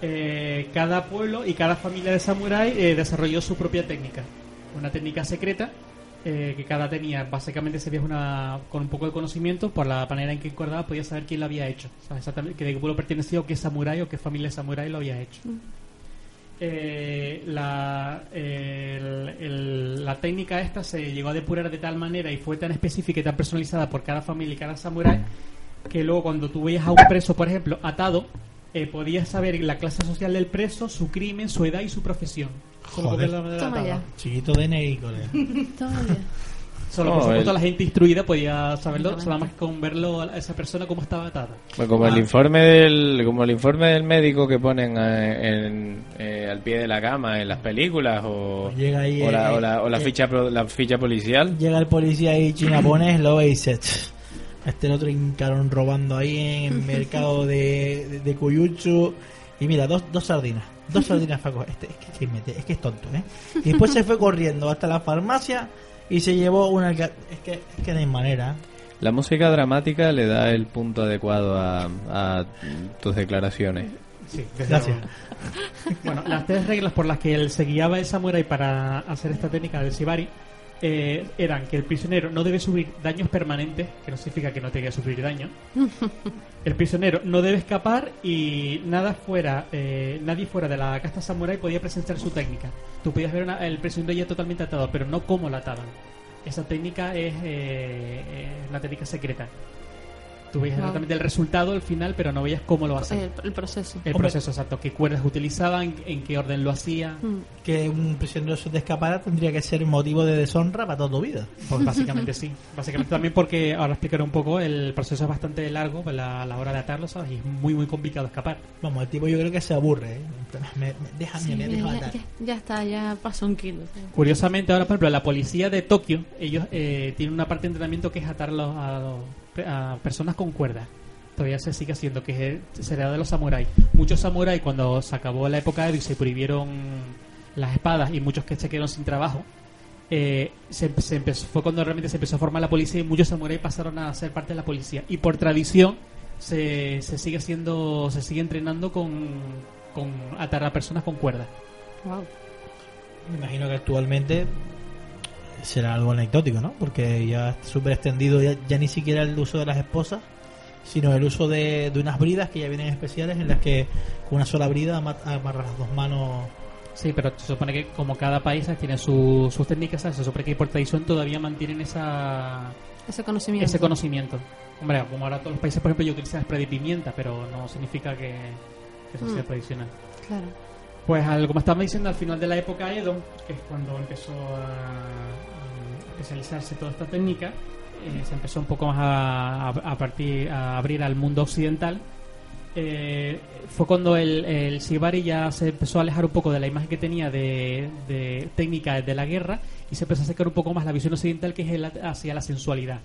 Eh, cada pueblo y cada familia de samurái eh, desarrolló su propia técnica. Una técnica secreta eh, que cada tenía, básicamente se veía una, con un poco de conocimiento, por la manera en que encordaba, podía saber quién lo había hecho. O sea, exactamente que de qué pueblo pertenecía o qué samurái o qué familia de samurái lo había hecho. Eh, la, el- el- la técnica esta se llegó a depurar de tal manera y fue tan específica y tan personalizada por cada familia y cada samurái que luego cuando tú veías a un preso, por ejemplo, atado, eh, podías saber la clase social del preso, su crimen, su edad y su profesión. Solo Joder. ver la Toma ya. Chiquito de colega. <laughs> Ya. Solo No, por supuesto el- la gente instruida podía saberlo, Exactamente. solo más que con verlo a esa persona cómo estaba atada. Pues como el Ah. informe del como el informe del médico que ponen eh, en, eh, al pie de la cama en las películas o, Llega ahí, o, la, eh, o la- o la eh, ficha pro- la ficha policial Llega el policía ahí chinaponés, lo ve y dice, "Ch, este el otro incarón robando ahí en el <laughs> mercado de, de, de Cuyuchu. Y mira, dos, dos sardinas. Dos sardinas coger. Este, es, que, es que mete- es que es tonto, ¿eh? Y después se fue corriendo hasta la farmacia y se llevó una... Es que, es que no hay manera. la música dramática le da el punto adecuado a, a tus declaraciones Sí, Gracias. Bueno, las tres reglas por las que él se guiaba el samurái para hacer esta técnica del shibari eh, eran que el prisionero no debe sufrir daños permanentes, que no significa que no tenga que sufrir daño. <laughs> El prisionero no debe escapar y nada fuera, eh, nadie fuera de la casta samurái podía presenciar su técnica. Tú podías ver una- el prisionero ya totalmente atado, pero no cómo lo ataban. Esa técnica es eh, eh, una técnica secreta. Tú veías Wow. exactamente el resultado al final, pero no veías cómo lo hacían. El, el proceso. El Hombre. proceso exacto, qué cuerdas utilizaban, en qué orden lo hacía. Mm. Que un prisionero se te escapara tendría que ser motivo de deshonra para toda tu vida. Pues básicamente sí. Básicamente también porque, ahora explicaré un poco, el proceso es bastante largo pues, la- a la hora de atarlo, ¿sabes? Y es muy, muy complicado escapar. Vamos, el tipo yo creo que se aburre, ¿eh? Me, me- déjame, Sí, me ya, deja ya- matar. ya- ya está, ya pasó un kilo. Curiosamente, ahora, por ejemplo, la policía de Tokio, ellos eh, tienen una parte de entrenamiento que es atar a, los- a personas con cuerdas. Todavía se sigue haciendo, que es- será de los samuráis. Muchos samuráis, cuando se acabó la época de Edo y se prohibieron las espadas y muchos que se quedaron sin trabajo, eh, se, se empezó, fue cuando realmente se empezó a formar la policía y muchos samuráis pasaron a ser parte de la policía. Y por tradición se, se sigue haciendo, se sigue entrenando con, con atar a personas con cuerdas. Wow. Me imagino que actualmente será algo anecdótico, ¿no? Porque ya está súper extendido ya, ya ni siquiera el uso de las esposas, sino el uso de, de unas bridas que ya vienen especiales en las que con una sola brida ama- amarras las dos manos. Sí, pero se supone que como cada país tiene su- sus técnicas, ¿sabes? se supone que por tradición todavía mantienen esa, Ese conocimiento. ese conocimiento. Hombre, como ahora todos los países, por ejemplo, yo utilizan spray de pimienta, pero no significa que, que eso sea Mm. tradicional. Claro. Pues al- como estábamos diciendo, al final de la época Edo, que es cuando empezó a especializarse toda esta técnica, eh, se empezó un poco más a, partir, a abrir al mundo occidental. Eh, fue cuando el, el ya se empezó a alejar un poco de la imagen que tenía de, de técnica de la guerra y se empezó a acercar un poco más la visión occidental que es el, hacia la sensualidad.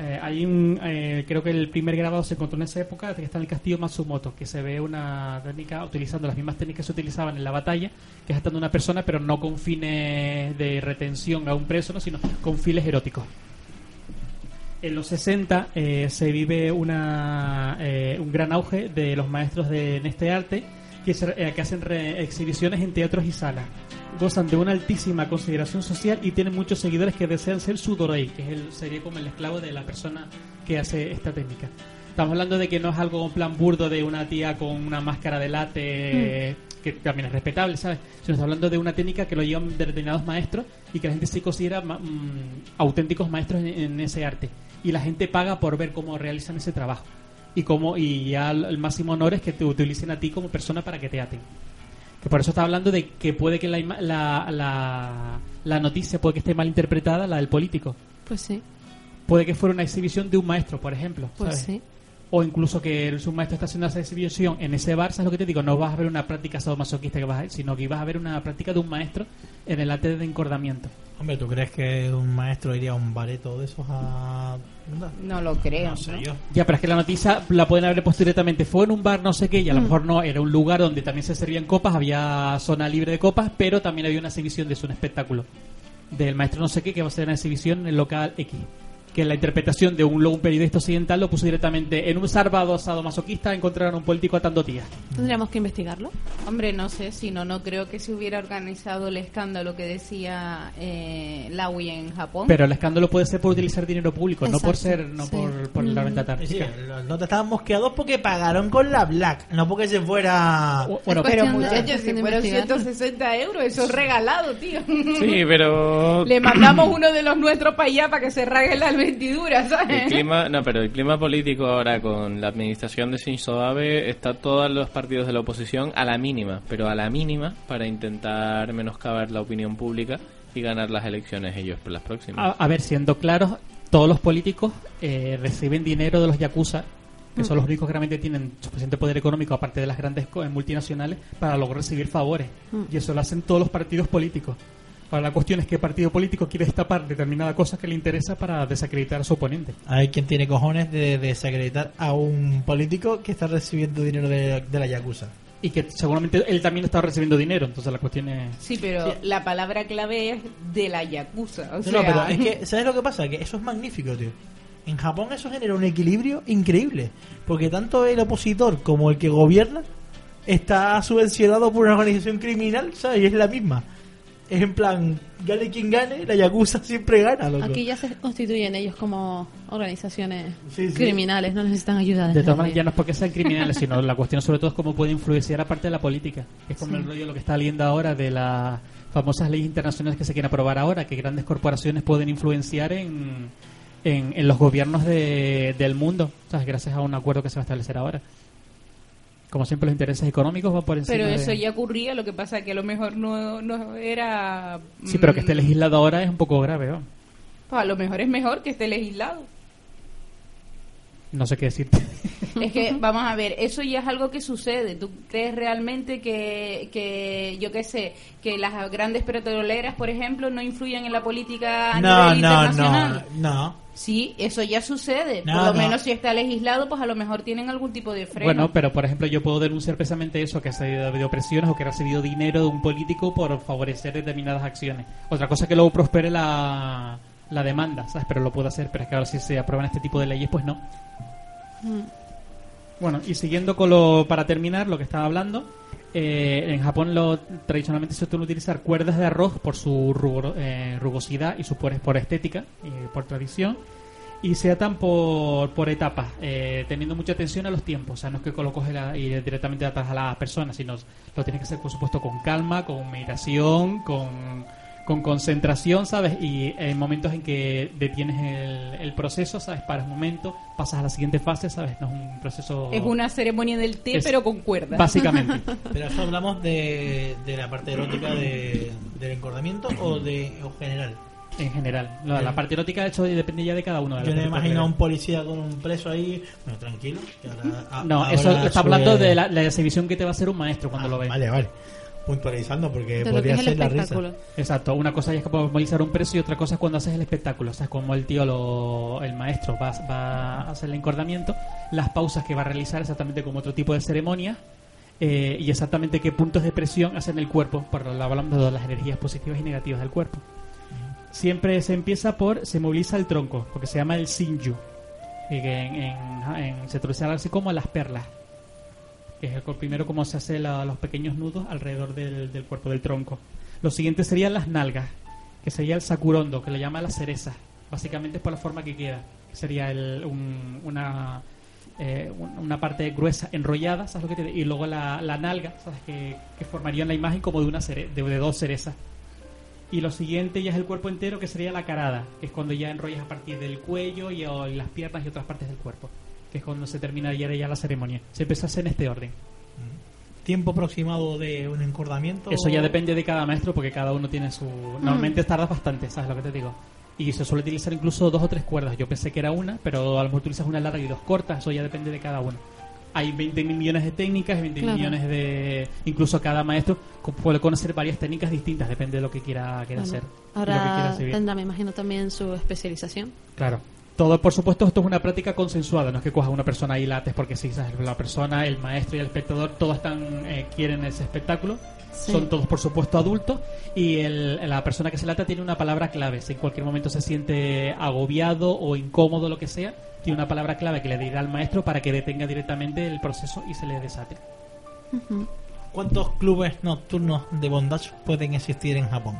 Eh, hay un, eh, creo que el primer grabado se encontró en esa época, que está en el castillo Matsumoto, que se ve una técnica utilizando las mismas técnicas que se utilizaban en la batalla, que es atando a una persona, pero no con fines de retención a un preso, ¿no? sino con fines eróticos. En los 60 eh, se vive una, eh, un gran auge de los maestros de, en este arte que, se- eh, que hacen re- exhibiciones en teatros y salas. Gozan de una altísima consideración social y tienen muchos seguidores que desean ser su dorei, que es el, sería como el esclavo de la persona que hace esta técnica. Estamos hablando de que no es algo en plan burdo de una tía con una máscara de late, que también es respetable, ¿sabes? Sino estamos hablando de una técnica que lo llevan determinados maestros y que la gente sí considera ma- mm, auténticos maestros en, en ese arte. Y la gente paga por ver cómo realizan ese trabajo. Y cómo y ya el, máximo honor es que te utilicen a ti como persona para que te aten. Que por eso está hablando de que puede que la, ima- la, la, la noticia puede que esté mal interpretada, la del político. Pues sí, Puede que fuera una exhibición de un maestro, por ejemplo. pues ¿sabes? sí. O incluso que el- su maestro está haciendo esa exhibición en ese bar, ¿sabes lo que te digo? No vas a ver una práctica sadomasoquista que vas a sino que vas a ver una práctica de un maestro en el arte de encordamiento. Hombre, ¿tú crees que un maestro iría a un bareto de esos a No, No lo creo. no sé yo. Ya, pero es que la noticia la pueden haber puesto directamente. Fue en un bar, no sé qué, y a lo mejor no. Era un lugar donde también se servían copas, había zona libre de copas, pero también había una exhibición de eso, un espectáculo. Del maestro no sé qué, que va a ser una exhibición en el local X. Que la interpretación de un, un periodista occidental lo puso directamente en un sábado masoquista encontraron a un político atando tías. Tendríamos que investigarlo. Hombre, no sé, si no, no creo que se hubiera organizado el escándalo que decía eh, Laui en Japón. Pero el escándalo puede ser por utilizar dinero público, no por ser, no sí. por, por la venta Sí, los notas estaban mosqueados porque pagaron con la Black, no porque se fuera... O- Bueno, pero muchachos, si fueron investigarlo. 160 euros, eso es regalado, tío. Sí, pero... Le mandamos uno de los nuestros para allá para que se rague las vestiduras, ¿sabes? El clima, no, pero el clima político ahora con la administración de Shinzo Abe está todos los partidos de la oposición a la mínima, pero a la mínima para intentar menoscabar la opinión pública y ganar las elecciones ellos por las próximas. A, a ver, siendo claros, todos los políticos eh, reciben dinero de los yakuza, que son los únicos que realmente tienen suficiente poder económico, aparte de las grandes eh, multinacionales, para luego recibir favores. Y eso lo hacen todos los partidos políticos. Ahora, la cuestión es qué partido político quiere destapar determinada cosa que le interesa para desacreditar a su oponente. Hay quien tiene cojones de desacreditar a un político que está recibiendo dinero de, de la Yakuza. Y que seguramente él también está recibiendo dinero, entonces la cuestión es... Sí, pero la palabra clave es de la Yakuza. O No, sea, no, pero es que, <laughs> ¿sabes lo que pasa? Que eso es magnífico, tío. En Japón eso genera un equilibrio increíble. Porque tanto el opositor como el que gobierna está subvencionado por una organización criminal, ¿sabes? Y es la misma. Es en plan, gane quien gane, la Yakuza siempre gana, loco. Aquí ya se constituyen ellos como organizaciones Sí, sí. criminales, no necesitan ayuda. De todas maneras, ya no es porque sean criminales, <laughs> sino la cuestión sobre todo es cómo puede influenciar aparte de la política. Es como el rollo lo que está leyendo ahora de las famosas leyes internacionales que se quieren aprobar ahora, que grandes corporaciones pueden influenciar en, en, en los gobiernos de- del mundo, ¿sabes? gracias a un acuerdo que se va a establecer ahora. Como siempre, los intereses económicos van por encima Pero de- eso ya ocurría, lo que pasa que a lo mejor no, no era... Sí, pero que mm, esté legislado ahora es un poco grave, ¿no? pues a lo mejor es mejor que esté legislado. No sé qué decirte. <laughs> Es que, vamos a ver, eso ya es algo que sucede. ¿Tú crees realmente que, que yo qué sé, que las grandes petroleras, por ejemplo, no influyen en la política a No, nivel no, internacional? no, no. Sí, eso ya sucede. No, por lo no. menos si está legislado, pues a lo mejor tienen algún tipo de freno. Bueno, pero por ejemplo yo puedo denunciar precisamente eso, que ha habido presiones o que ha recibido dinero de un político por favorecer determinadas acciones. Otra cosa es que luego prospere la, la demanda, ¿sabes? Pero lo puedo hacer, pero es que ahora si se aprueban este tipo de leyes, pues no. Bueno, y siguiendo con lo, para terminar, lo que estaba hablando, eh, en Japón lo, tradicionalmente se suele utilizar cuerdas de arroz por su rugor- eh, rugosidad y su por, por estética y por tradición y se atan por, por etapas, eh, teniendo mucha atención a los tiempos. O sea, no es que lo coges y directamente atas a la persona, sino lo tienes que hacer, por supuesto, con calma, con meditación, con, con concentración, ¿sabes? Y en momentos en que detienes el, el proceso, ¿sabes? Paras un momento, pasas a la siguiente fase, ¿sabes? No es un proceso... es una ceremonia del té, Es- pero con cuerdas. Básicamente. <laughs> Pero eso hablamos de, de la parte erótica de, del encordamiento o de o general. en general. La, la parte erótica, de hecho, depende ya de cada uno. de Yo los no imagino a un policía con un preso ahí. Bueno, tranquilo. que ahora- a- No, ahora eso está sube- hablando de la, la exhibición que te va a hacer un maestro cuando Ah, lo ves. Vale, vale. Puntualizando porque De que podría ser la risa. espectáculo. Exacto, una cosa ya es como movilizar un precio y otra cosa es cuando haces el espectáculo, o sea, como el tío, lo- el maestro va, va a hacer el encordamiento, las pausas que va a realizar exactamente como otro tipo de ceremonia eh, y exactamente qué puntos de presión hacen el cuerpo, por lo hablando de las energías positivas y negativas del cuerpo. Siempre se empieza por, se moviliza el tronco, porque se llama el Shinju, y que en, en- en- se traduce algo así como las perlas que es el primero como se hace los pequeños nudos alrededor del, del cuerpo del tronco. Lo siguiente serían las nalgas, que sería el sakurondo, que le llama la cereza. Básicamente es por la forma que queda. Sería el- un- una, eh, un- una parte gruesa enrollada, ¿sabes lo que te Y luego la, la nalga, ¿sabes? Que, que formarían la imagen como de, una cere- de, dos cerezas. Y lo siguiente ya es el cuerpo entero, que sería la carada, que es cuando ya enrollas a partir del cuello y las piernas y otras partes del cuerpo, que es cuando se terminaría ya la ceremonia. Se empieza a hacer en este orden. Tiempo aproximado de un encordamiento. Eso ya depende de cada maestro porque cada uno tiene su... Normalmente tardas bastante, ¿sabes lo que te digo? Y se suele utilizar incluso dos o tres cuerdas. Yo pensé que era una, pero a lo mejor utilizas una larga y dos cortas. Eso ya depende de cada uno. Hay 20 mil millones de técnicas, 20 Claro. millones de... Incluso cada maestro puede conocer varias técnicas distintas, depende de lo que quiera, quiera Bueno, hacer. y lo que quiera Ahora tendrá, me imagino, también su especialización. Claro. Todo, por supuesto, esto es una práctica consensuada, no es que cojas una persona y lates porque sí, la persona, el maestro y el espectador, todos están eh, quieren ese espectáculo. Sí. Son todos, por supuesto, adultos y el- la persona que se lata tiene una palabra clave. Si en cualquier momento se siente agobiado o incómodo, lo que sea, tiene una palabra clave que le dirá al maestro para que detenga directamente el proceso y se le desate. ¿Cuántos clubes nocturnos de bondage pueden existir en Japón?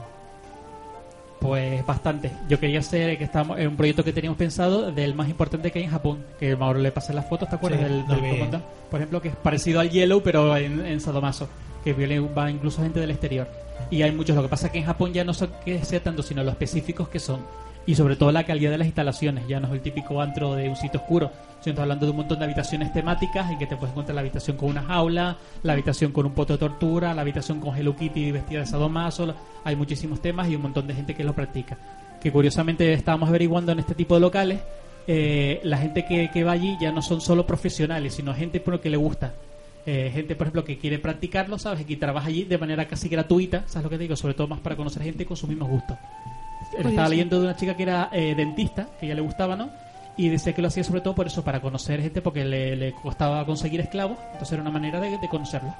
Pues bastante. Yo quería hacer que estamos en un proyecto que teníamos pensado del más importante que hay en Japón. Que Mauro le pasé las fotos, ¿te acuerdas? Sí, del, del? Por ejemplo, que es parecido al Yellow, pero en, en Sadomaso. Que viene- va incluso gente del exterior. Y hay muchos. Lo que pasa es que en Japón ya no son que sea tanto, sino lo específicos que son. Y sobre todo la calidad de las instalaciones. Ya no es el típico antro de un sitio oscuro. Sino estamos hablando de un montón de habitaciones temáticas en que te puedes encontrar la habitación con una jaula, la habitación con un poto de tortura, la habitación con Hello Kitty vestida de sadomaso. Hay muchísimos temas y un montón de gente que lo practica. Que curiosamente estábamos averiguando en este tipo de locales, eh, la gente que, que va allí ya no son solo profesionales, sino gente por lo que le gusta. Eh, gente, por ejemplo, que quiere practicarlo, ¿sabes? Que trabaja allí de manera casi gratuita, ¿sabes lo que te digo? Sobre todo más para conocer gente con sus mismos gustos. Curioso. Estaba leyendo de una chica que era eh, dentista, que ya le gustaba, ¿no? Y decía que lo hacía sobre todo por eso, para conocer gente, porque le, le costaba conseguir esclavos, entonces era una manera de, de conocerlo.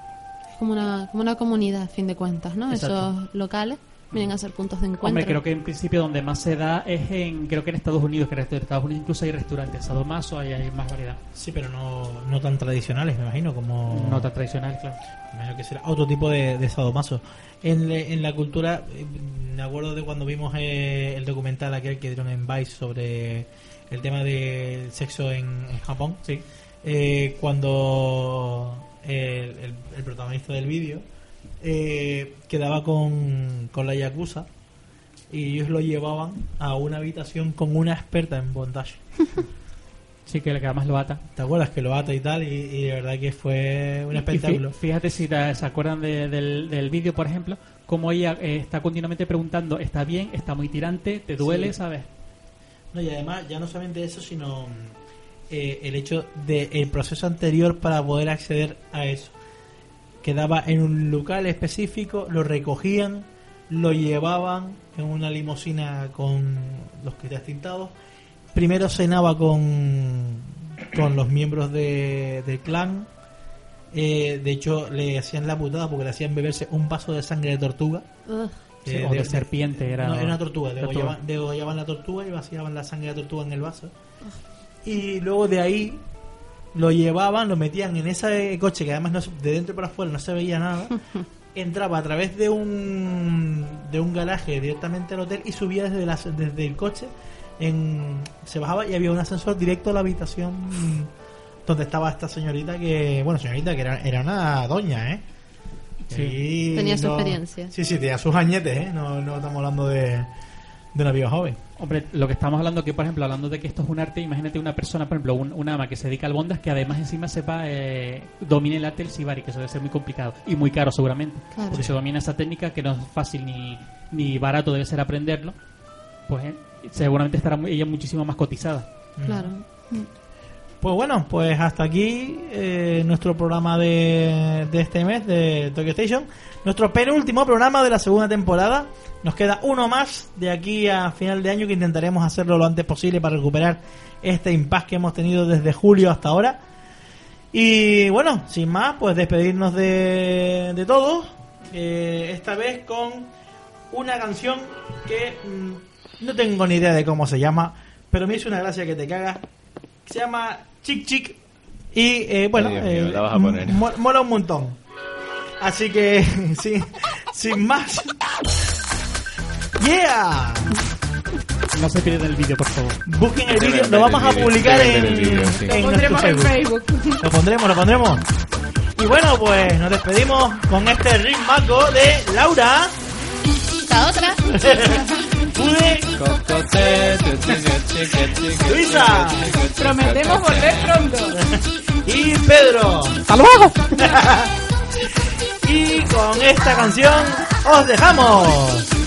Como una, como una comunidad, a fin de cuentas, ¿no? Exacto. Esos locales vienen a ser puntos de encuentro. Hombre, creo que en principio donde más se da es en, creo que en Estados Unidos, que en Estados Unidos incluso hay restaurantes, sadomaso, hay, hay más variedad. Sí, pero no, no tan tradicionales, me imagino, como... No tan tradicional, claro. Me imagino que será otro tipo de, de sadomaso. En, le- en la cultura, eh, me acuerdo de cuando vimos eh, el documental aquel que dieron en Vice sobre el tema del sexo en, en Japón. Sí. Eh, cuando el, el- el protagonista del vídeo eh, quedaba con, con la Yakuza y ellos lo llevaban a una habitación con una experta en bondage. <laughs> Sí, que, además lo ata. ¿Te acuerdas que lo ata y tal? Y, y de verdad que fue un espectáculo. Fíjate si ta- se acuerdan de- del, del vídeo, por ejemplo, como ella eh, está continuamente preguntando, ¿está bien? ¿Está muy tirante? ¿Te duele? Sí. ¿Sabes? No, y además, ya no solamente eso, sino eh, el hecho del proceso anterior para poder acceder a eso. Quedaba en un local específico, lo recogían, lo llevaban en una limusina con los que tintados. Primero cenaba con, con los miembros de, del clan. Eh, de hecho, le hacían la putada porque le hacían beberse un vaso de sangre de tortuga. Eh, o de serpiente, era- no, era una tortuga. tortuga. Degollaban, degollaban la tortuga y vaciaban la sangre de la tortuga en el vaso. Y luego de ahí lo llevaban, lo metían en ese coche que además no se- de dentro para afuera no se veía nada. <laughs> Entraba a través de un de un garaje directamente al hotel y subía desde, la- desde el coche. En, se bajaba y había un ascensor directo a la habitación donde estaba esta señorita que, bueno, señorita que era, era una doña, ¿eh? Sí. Y Tenía su experiencia. Sí, sí, tenía sus añetes, ¿eh? No, no estamos hablando de, de una piba joven. Hombre, lo que estamos hablando que, por ejemplo, hablando de que esto es un arte, imagínate una persona, por ejemplo, un, una ama que se dedica al bondas, que además encima sepa, eh, domine el arte del Sibari, que eso debe ser muy complicado y muy caro seguramente. Claro. Porque se domina esa técnica que no es fácil ni, ni barato debe ser aprenderlo, pues eh, seguramente estará muy- ella muchísimo más cotizada. Claro. Pues bueno, pues hasta aquí eh, nuestro programa de, este mes de Tokyo Station. Nuestro penúltimo programa de la segunda temporada. Nos queda uno más de aquí a final de año que intentaremos hacerlo lo antes posible para recuperar este impasse que hemos tenido desde julio hasta ahora. Y bueno, sin más, pues despedirnos de, de todos. Eh, esta vez con una canción que mm, no tengo ni idea de cómo se llama, pero me hizo una gracia que te cagas. Se llama Chic Chic. Y eh, bueno, Ay, Dios mío, eh, la vas a poner. mo- mola un montón. Así que, <laughs> sí, sin más. ¡Yeah! No se pierdan el vídeo, por favor. Busquen el Deben vídeo, ver lo vamos el a vídeo, publicar deben en, ver el vídeo, sí. en Lo nuestro pondremos en Facebook. Facebook. <laughs> Lo pondremos, lo pondremos. Y bueno, pues nos despedimos con este ritmaco de Laura. La otra. <laughs> Pude, Luisa. Prometemos volver pronto. <laughs> y Pedro. ¡Hasta luego! <laughs> y con esta canción os dejamos.